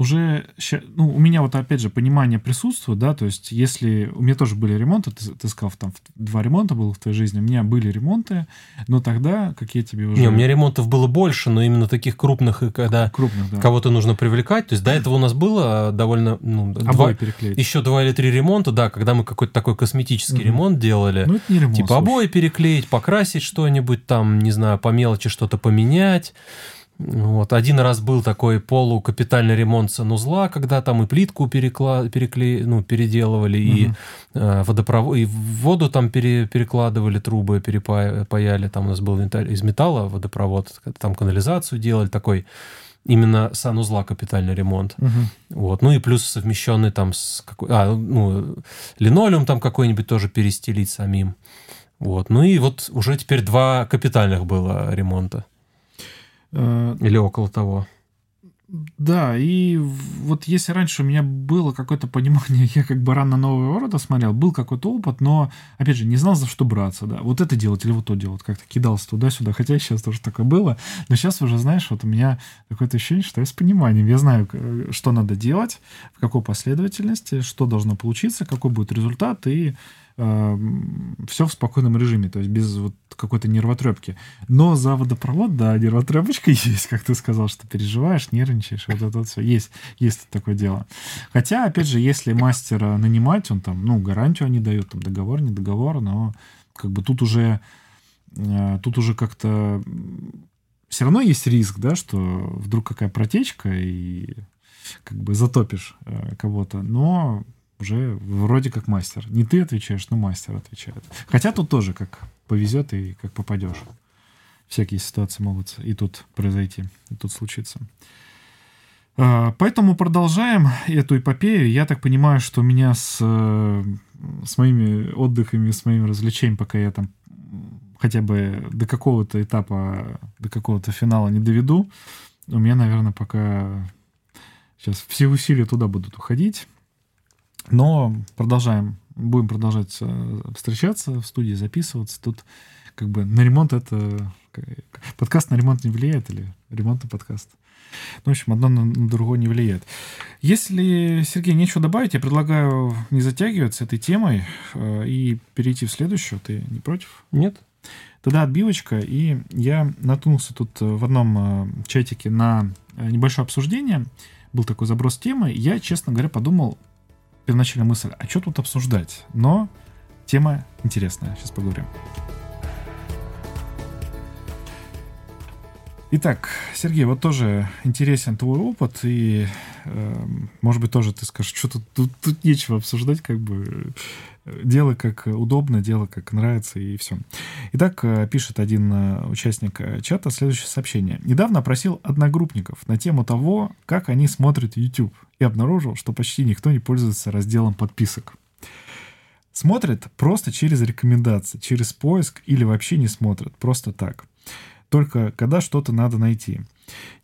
A: уже, ну, у меня вот опять же понимание присутствует, да, то есть если у меня тоже были ремонты, ты, ты сказал, там два ремонта было в твоей жизни, у меня были ремонты, но тогда, как я тебе уже...
B: Не, у меня ремонтов было больше, но именно таких крупных, и когда крупных, да. кого-то нужно привлекать, то есть до этого у нас было довольно... Ну,
A: два, переклеить.
B: Еще два или три ремонта, да, когда мы какой-то такой косметический угу. ремонт делали. Ну, это не ремонт, Типа слушай. обои переклеить, покрасить что-нибудь там, не знаю, по мелочи что-то поменять. Вот. Один раз был такой полукапитальный ремонт санузла, когда там и плитку перекла... перекле... ну, переделывали, угу. и, э, водопровод... и воду там пере... перекладывали, трубы перепаяли. Там у нас был из металла водопровод, там канализацию делали, такой именно санузла капитальный ремонт. Угу. Вот. Ну и плюс совмещенный там с какой... А, ну, линолеум там какой-нибудь тоже перестелить самим. Вот. Ну и вот уже теперь два капитальных было ремонта. Э, Или около того.
A: Да, и вот если раньше у меня было какое-то понимание, я как бы рано нового города смотрел, был какой-то опыт, но, опять же, не знал, за что браться, да, вот это делать или вот то делать, как-то кидался туда-сюда, хотя сейчас тоже такое было, но сейчас уже, знаешь, вот у меня какое-то ощущение, что я с пониманием, я знаю, что надо делать, в какой последовательности, что должно получиться, какой будет результат, и э, все в спокойном режиме, то есть без вот какой-то нервотрепки. Но за водопровод, да, нервотрепочка есть, как ты сказал, что переживаешь, нервничаешь, вот это вот все. Есть, есть такое дело. Хотя, опять же, если мастера нанимать, он там, ну, гарантию они дают, там, договор, не договор, но как бы тут уже, э, тут уже как-то все равно есть риск, да, что вдруг какая протечка и как бы затопишь э, кого-то, но уже вроде как мастер. Не ты отвечаешь, но мастер отвечает. Хотя тут тоже как повезет и как попадешь. Всякие ситуации могут и тут произойти, и тут случиться. А, поэтому продолжаем эту эпопею. Я так понимаю, что у меня с, э, с моими отдыхами, с моими развлечениями, пока я там хотя бы до какого-то этапа, до какого-то финала не доведу, у меня, наверное, пока сейчас все усилия туда будут уходить. Но продолжаем, будем продолжать э, встречаться в студии, записываться. Тут как бы на ремонт это... Подкаст на ремонт не влияет или ремонт на подкаст? Ну, в общем, одно на другое не влияет. Если, Сергей, нечего добавить, я предлагаю не затягивать с этой темой э, и перейти в следующую. Ты не против?
B: Нет.
A: Тогда отбивочка, и я наткнулся тут в одном э, чатике на небольшое обсуждение. Был такой заброс темы. Я, честно говоря, подумал, первоначальная мысль, а что тут обсуждать? Но тема интересная, сейчас поговорим. Итак, Сергей, вот тоже интересен твой опыт, и, э, может быть, тоже ты скажешь, что тут, тут, тут нечего обсуждать, как бы делай как удобно, делай как нравится, и все. Итак, э, пишет один э, участник э, чата следующее сообщение. Недавно опросил одногруппников на тему того, как они смотрят YouTube, и обнаружил, что почти никто не пользуется разделом подписок. Смотрят просто через рекомендации, через поиск или вообще не смотрят, просто так только когда что-то надо найти.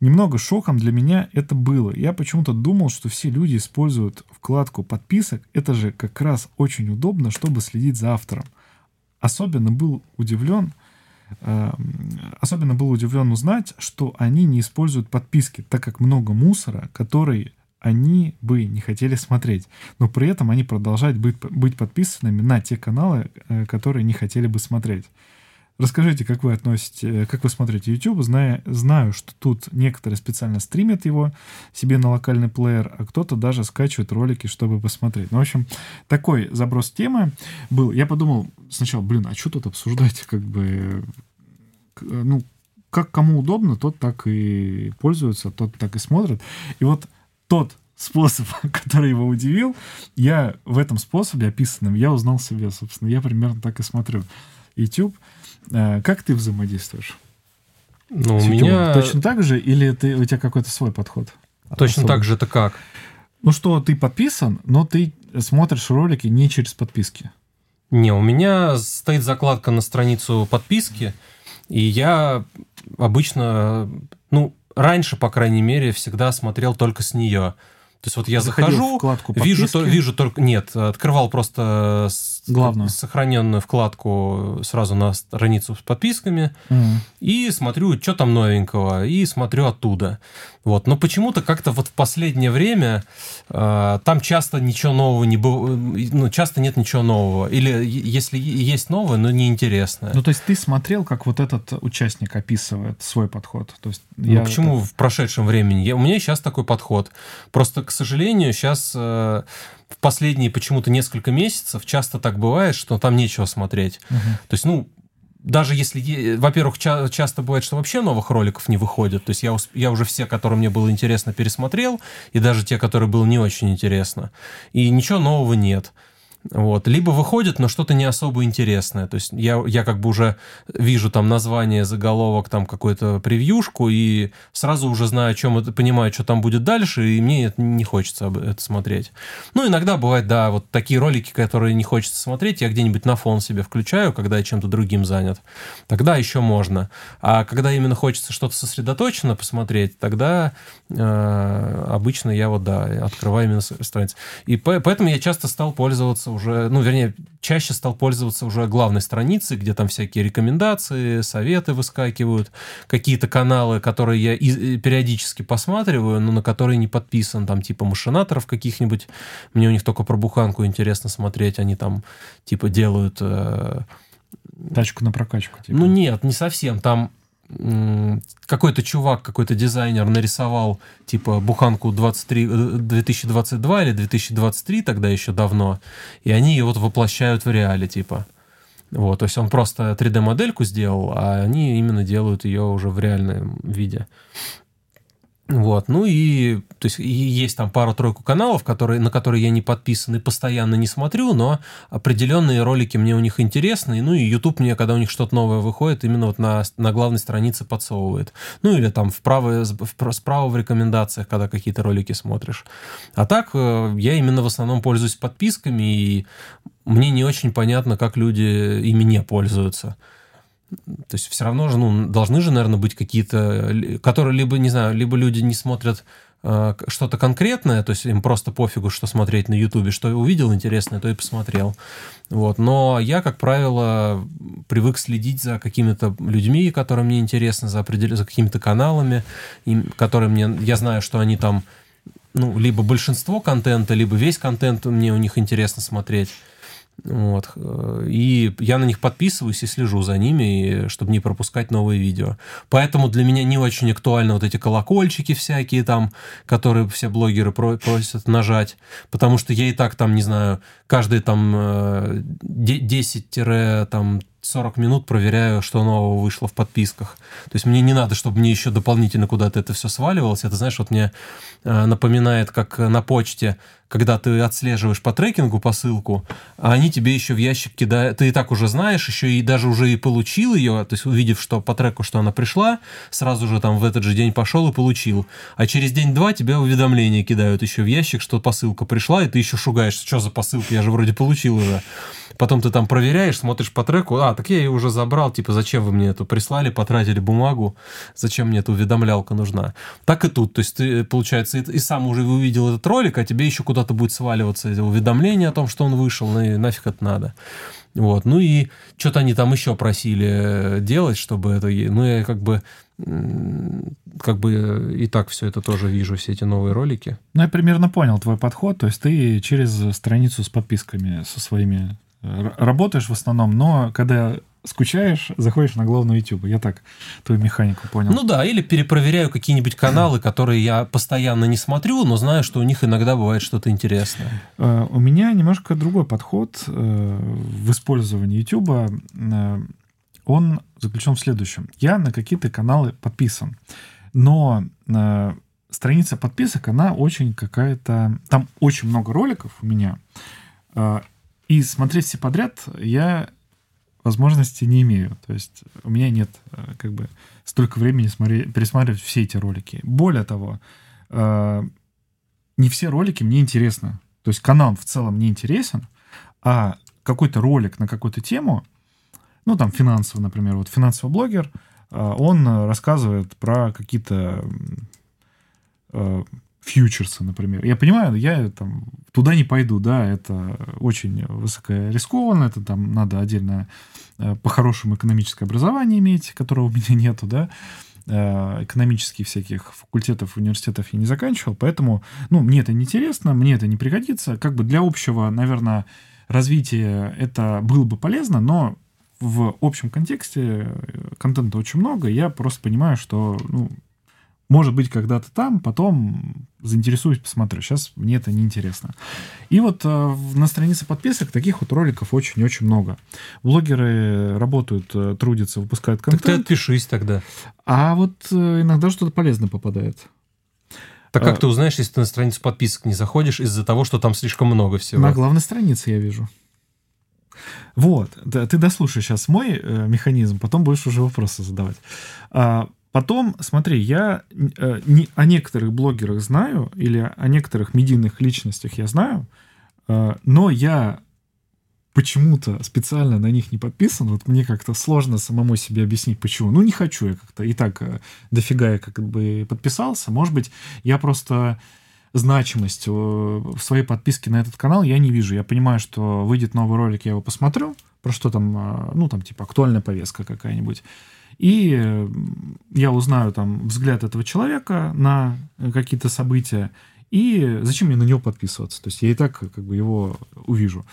A: Немного шоком для меня это было. Я почему-то думал, что все люди используют вкладку подписок. Это же как раз очень удобно, чтобы следить за автором. Особенно был удивлен, э, особенно был удивлен узнать, что они не используют подписки, так как много мусора, который они бы не хотели смотреть. Но при этом они продолжают быть, быть подписанными на те каналы, э, которые не хотели бы смотреть. Расскажите, как вы относите, как вы смотрите YouTube, зная, знаю, что тут некоторые специально стримят его себе на локальный плеер, а кто-то даже скачивает ролики, чтобы посмотреть. Ну, в общем, такой заброс темы был. Я подумал сначала, блин, а что тут обсуждать, как бы, ну, как кому удобно, тот так и пользуется, тот так и смотрит. И вот тот способ, который его удивил, я в этом способе описанном, я узнал себя, собственно. Я примерно так и смотрю YouTube. Э, как ты взаимодействуешь?
B: Ну, у меня...
A: Точно так же или ты, у тебя какой-то свой подход?
B: Точно Особый? так же это как?
A: Ну что, ты подписан, но ты смотришь ролики не через подписки.
B: Не, у меня стоит закладка на страницу подписки, и я обычно, ну, раньше, по крайней мере, всегда смотрел только с нее. То есть вот я Заходил захожу, вкладку вижу, то, вижу только... Нет, открывал просто Главную. сохраненную вкладку сразу на страницу с подписками угу. и смотрю, что там новенького, и смотрю оттуда. Вот. Но почему-то как-то вот в последнее время э, там часто ничего нового не было, ну, часто нет ничего нового. Или если есть новое, но неинтересное.
A: Ну, то есть ты смотрел, как вот этот участник описывает свой подход? То есть
B: ну, я почему это... в прошедшем времени? Я, у меня сейчас такой подход. Просто, к сожалению, сейчас э, в последние почему-то несколько месяцев часто так бывает, что там нечего смотреть. Угу. То есть, ну, даже если, во-первых, ча- часто бывает, что вообще новых роликов не выходит. То есть я, я уже все, которые мне было интересно, пересмотрел, и даже те, которые было не очень интересно. И ничего нового нет. Вот. Либо выходит, но что-то не особо интересное. То есть я, я как бы уже вижу там название, заголовок, там какую-то превьюшку, и сразу уже знаю, о чем это, понимаю, что там будет дальше, и мне не хочется это смотреть. Ну, иногда бывает, да, вот такие ролики, которые не хочется смотреть, я где-нибудь на фон себе включаю, когда я чем-то другим занят. Тогда еще можно. А когда именно хочется что-то сосредоточенно посмотреть, тогда э, обычно я вот, да, открываю именно страницу. И по, поэтому я часто стал пользоваться уже, ну, вернее, чаще стал пользоваться уже главной страницей, где там всякие рекомендации, советы выскакивают, какие-то каналы, которые я периодически посматриваю, но на которые не подписан, там, типа машинаторов каких-нибудь. Мне у них только про буханку интересно смотреть, они там, типа, делают... Э...
A: Тачку на прокачку,
B: типа. Ну, нет, не совсем. Там какой-то чувак, какой-то дизайнер нарисовал типа буханку 23, 2022 э, или 2023 тогда еще давно, и они ее вот воплощают в реале типа. Вот, то есть он просто 3D-модельку сделал, а они именно делают ее уже в реальном виде. Вот, ну и, то есть, есть там пару-тройку каналов, которые, на которые я не подписан и постоянно не смотрю, но определенные ролики мне у них интересны, ну и YouTube мне, когда у них что-то новое выходит, именно вот на, на главной странице подсовывает. Ну или там вправо, справа в рекомендациях, когда какие-то ролики смотришь. А так э, я именно в основном пользуюсь подписками, и мне не очень понятно, как люди ими не пользуются. То есть все равно же, ну, должны же, наверное, быть какие-то, которые либо, не знаю, либо люди не смотрят э, что-то конкретное, то есть им просто пофигу, что смотреть на Ютубе, что увидел интересное, то и посмотрел. Вот. Но я, как правило, привык следить за какими-то людьми, которые мне интересны, за, определ... за какими-то каналами, которые мне, я знаю, что они там, ну, либо большинство контента, либо весь контент мне у них интересно смотреть. Вот. И я на них подписываюсь и слежу за ними, чтобы не пропускать новые видео. Поэтому для меня не очень актуальны вот эти колокольчики всякие там, которые все блогеры просят нажать. Потому что я и так там, не знаю, каждые там 10-15 40 минут проверяю, что нового вышло в подписках. То есть мне не надо, чтобы мне еще дополнительно куда-то это все сваливалось. Это, знаешь, вот мне э, напоминает, как на почте когда ты отслеживаешь по трекингу посылку, а они тебе еще в ящик кидают, ты и так уже знаешь, еще и даже уже и получил ее, то есть увидев, что по треку, что она пришла, сразу же там в этот же день пошел и получил. А через день-два тебе уведомления кидают еще в ящик, что посылка пришла, и ты еще шугаешь, что за посылка, я же вроде получил уже. Потом ты там проверяешь, смотришь по треку, а, так я ее уже забрал, типа, зачем вы мне эту прислали, потратили бумагу, зачем мне эта уведомлялка нужна. Так и тут, то есть ты, получается, и, и сам уже увидел этот ролик, а тебе еще куда-то будет сваливаться уведомление о том, что он вышел, ну и нафиг это надо. Вот. Ну и что-то они там еще просили делать, чтобы это... Ну, я как бы как бы и так все это тоже вижу, все эти новые ролики.
A: Ну, я примерно понял твой подход. То есть ты через страницу с подписками со своими работаешь в основном, но когда скучаешь, заходишь на главную YouTube. Я так твою механику понял.
B: Ну да, или перепроверяю какие-нибудь каналы, которые я постоянно не смотрю, но знаю, что у них иногда бывает что-то интересное.
A: Э, у меня немножко другой подход э, в использовании YouTube. Э, он заключен в следующем. Я на какие-то каналы подписан, но страница подписок, она очень какая-то... Там очень много роликов у меня, и смотреть все подряд я возможности не имею. То есть у меня нет э, как бы столько времени смотреть, пересматривать все эти ролики. Более того, э, не все ролики мне интересны. То есть канал в целом не интересен, а какой-то ролик на какую-то тему, ну там финансовый, например, вот финансовый блогер, э, он рассказывает про какие-то фьючерсы, например. Я понимаю, я там туда не пойду, да, это очень высокорискованно, это там надо отдельно э, по-хорошему экономическое образование иметь, которого у меня нету, да, э, экономических всяких факультетов, университетов я не заканчивал, поэтому, ну, мне это не интересно, мне это не пригодится, как бы для общего, наверное, развития это было бы полезно, но в общем контексте э, контента очень много, я просто понимаю, что, ну, может быть, когда-то там, потом заинтересуюсь, посмотрю. Сейчас мне это не интересно. И вот э, на странице подписок таких вот роликов очень-очень много. Блогеры работают, э, трудятся, выпускают контент.
B: Так ты отпишись тогда.
A: А вот э, иногда что-то полезное попадает.
B: Так как а, ты узнаешь, если ты на страницу подписок не заходишь из-за того, что там слишком много всего?
A: На главной странице я вижу. Вот, да, ты дослушай сейчас мой э, механизм, потом будешь уже вопросы задавать. А, Потом, смотри, я э, не, о некоторых блогерах знаю, или о некоторых медийных личностях я знаю, э, но я почему-то специально на них не подписан. Вот мне как-то сложно самому себе объяснить, почему. Ну, не хочу я как-то. И так э, дофига я как бы подписался. Может быть, я просто значимость в своей подписке на этот канал я не вижу. Я понимаю, что выйдет новый ролик, я его посмотрю, про что там, э, ну, там, типа, актуальная повестка какая-нибудь. И я узнаю там взгляд этого человека на какие-то события, и зачем мне на него подписываться? То есть я и так как бы его увижу.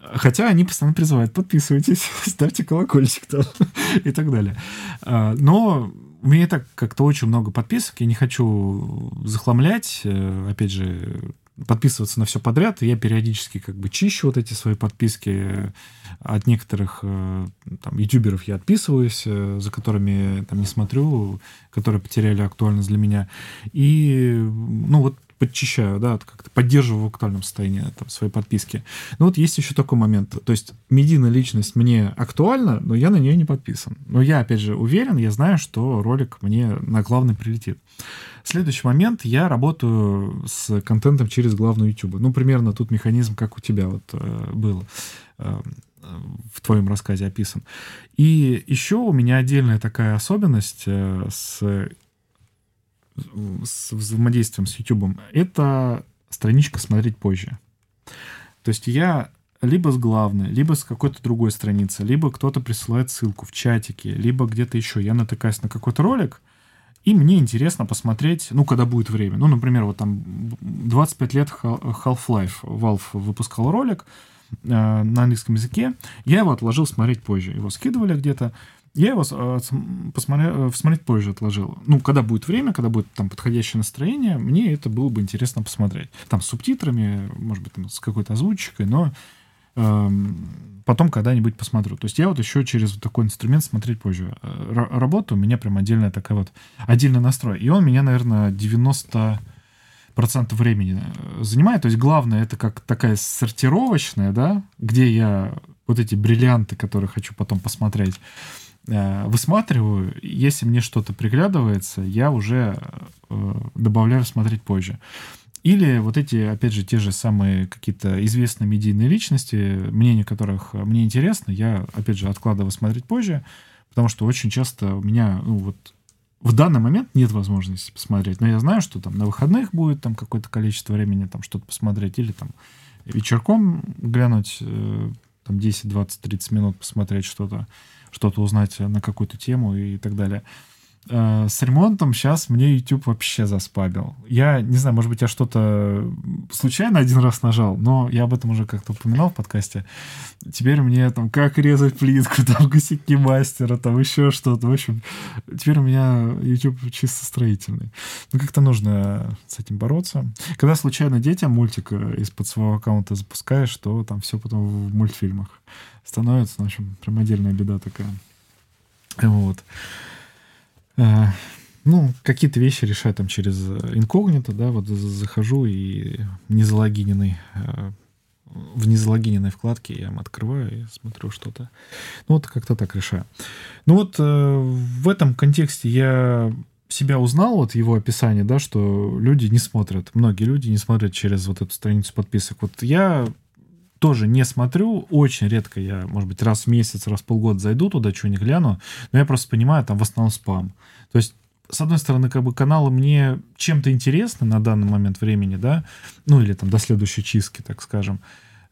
A: Хотя они постоянно призывают, подписывайтесь, ставьте колокольчик там и так далее. А, но у меня и так как-то очень много подписок, я не хочу захламлять. Э, опять же, подписываться на все подряд. Я периодически как бы чищу вот эти свои подписки. От некоторых э, там ютуберов я отписываюсь, э, за которыми там не смотрю, которые потеряли актуальность для меня. И ну вот подчищаю, да, как-то поддерживаю в актуальном состоянии там, свои подписки. Но вот есть еще такой момент. То есть медийная личность мне актуальна, но я на нее не подписан. Но я, опять же, уверен, я знаю, что ролик мне на главный прилетит. Следующий момент. Я работаю с контентом через главную YouTube. Ну, примерно тут механизм, как у тебя вот э, был э, в твоем рассказе описан. И еще у меня отдельная такая особенность э, с с взаимодействием с YouTube, это страничка смотреть позже. То есть я либо с главной, либо с какой-то другой страницы, либо кто-то присылает ссылку в чатике, либо где-то еще. Я натыкаюсь на какой-то ролик, и мне интересно посмотреть, ну, когда будет время. Ну, например, вот там 25 лет Half-Life Valve выпускал ролик э, на английском языке. Я его отложил смотреть позже. Его скидывали где-то. Я его э, посмотрел, посмотреть позже отложил. Ну, когда будет время, когда будет там подходящее настроение, мне это было бы интересно посмотреть. Там с субтитрами, может быть, там, с какой-то озвучкой, но потом когда-нибудь посмотрю. То есть я вот еще через вот такой инструмент смотреть позже. Р- работа у меня прям отдельная такая вот, отдельный настрой. И он меня, наверное, 90 процентов времени э, занимает. То есть главное это как такая сортировочная, да, где я вот эти бриллианты, которые хочу потом посмотреть, э, высматриваю. Если мне что-то приглядывается, я уже э, добавляю смотреть позже. Или вот эти, опять же, те же самые какие-то известные медийные личности, мнение которых мне интересно, я, опять же, откладываю смотреть позже, потому что очень часто у меня, ну вот, в данный момент нет возможности посмотреть. Но я знаю, что там на выходных будет там какое-то количество времени там что-то посмотреть, или там вечерком глянуть, э, там 10, 20, 30 минут посмотреть что-то, что-то узнать на какую-то тему и так далее. Э, с ремонтом сейчас мне YouTube вообще заспабил. Я не знаю, может быть, я что-то случайно один раз нажал, но я об этом уже как-то упоминал в подкасте. Теперь мне там как резать плитку, там косяки мастера, там еще что-то. В общем, теперь у меня YouTube чисто строительный. Ну, как-то нужно с этим бороться. Когда случайно детям мультик из-под своего аккаунта запускаешь, то там все потом в мультфильмах становится. Ну, в общем, прям отдельная беда такая. Вот. Э, ну, какие-то вещи решаю там через инкогнито, да, вот захожу и незалогиненный э, в незалогиненной вкладке я открываю и смотрю что-то. Ну, вот как-то так решаю. Ну, вот э, в этом контексте я себя узнал, вот его описание, да, что люди не смотрят, многие люди не смотрят через вот эту страницу подписок. Вот я тоже не смотрю, очень редко я, может быть, раз в месяц, раз в полгода зайду туда, что-нибудь гляну, но я просто понимаю, там в основном спам. То есть с одной стороны, как бы каналы мне чем-то интересны на данный момент времени, да, ну или там до следующей чистки, так скажем,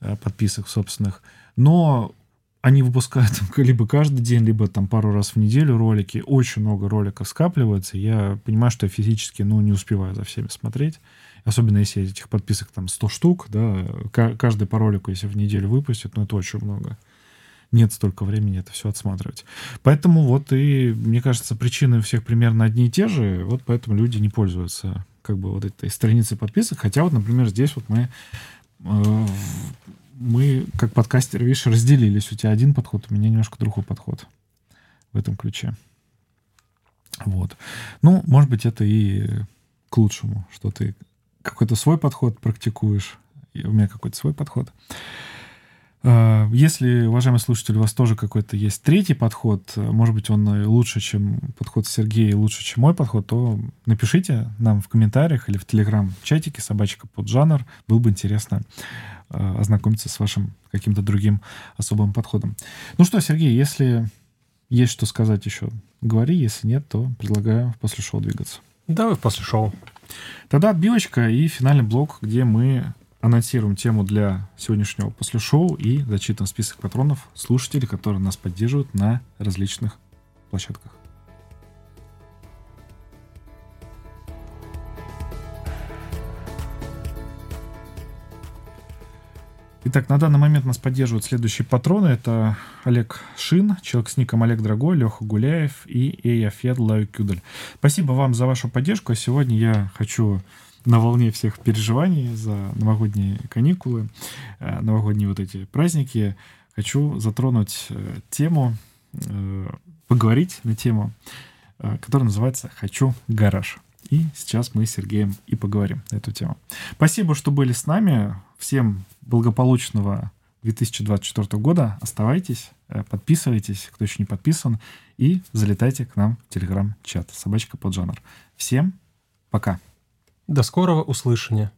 A: э, подписок собственных, но они выпускают либо каждый день, либо там пару раз в неделю ролики, очень много роликов скапливается, я понимаю, что я физически, ну, не успеваю за всеми смотреть, особенно если этих подписок там 100 штук, да, каждый по ролику, если в неделю выпустят, ну, это очень много нет столько времени это все отсматривать. Поэтому вот и, мне кажется, причины всех примерно одни и те же, вот поэтому люди не пользуются как бы вот этой страницей подписок. Хотя вот, например, здесь вот мы э, мы, как подкастеры, видишь, разделились. У тебя один подход, у меня немножко другой подход в этом ключе. Вот. Ну, может быть, это и к лучшему, что ты какой-то свой подход практикуешь, и у меня какой-то свой подход. А, если, уважаемый слушатель, у вас тоже какой-то есть третий подход, может быть, он лучше, чем подход Сергея, лучше, чем мой подход, то напишите нам в комментариях или в телеграм-чатике собачка под жанр. Было бы интересно а, ознакомиться с вашим каким-то другим особым подходом. Ну что, Сергей, если есть что сказать еще, говори. Если нет, то предлагаю после шоу двигаться.
B: Давай после шоу.
A: Тогда отбивочка и финальный блок, где мы анонсируем тему для сегодняшнего после шоу и зачитываем список патронов слушателей, которые нас поддерживают на различных площадках. Итак, на данный момент нас поддерживают следующие патроны. Это Олег Шин, человек с ником Олег Дорогой, Леха Гуляев и Эйафед Лайкюдель. Спасибо вам за вашу поддержку. А сегодня я хочу на волне всех переживаний за новогодние каникулы, э, новогодние вот эти праздники, хочу затронуть э, тему, э, поговорить на тему, которая называется «Хочу гараж». И сейчас мы с Сергеем и поговорим на эту тему. Спасибо, что были с нами. Всем благополучного 2024 года. Оставайтесь, подписывайтесь, кто еще не подписан, и залетайте к нам в телеграм-чат «Собачка под жанр». Всем пока!
B: До скорого услышания.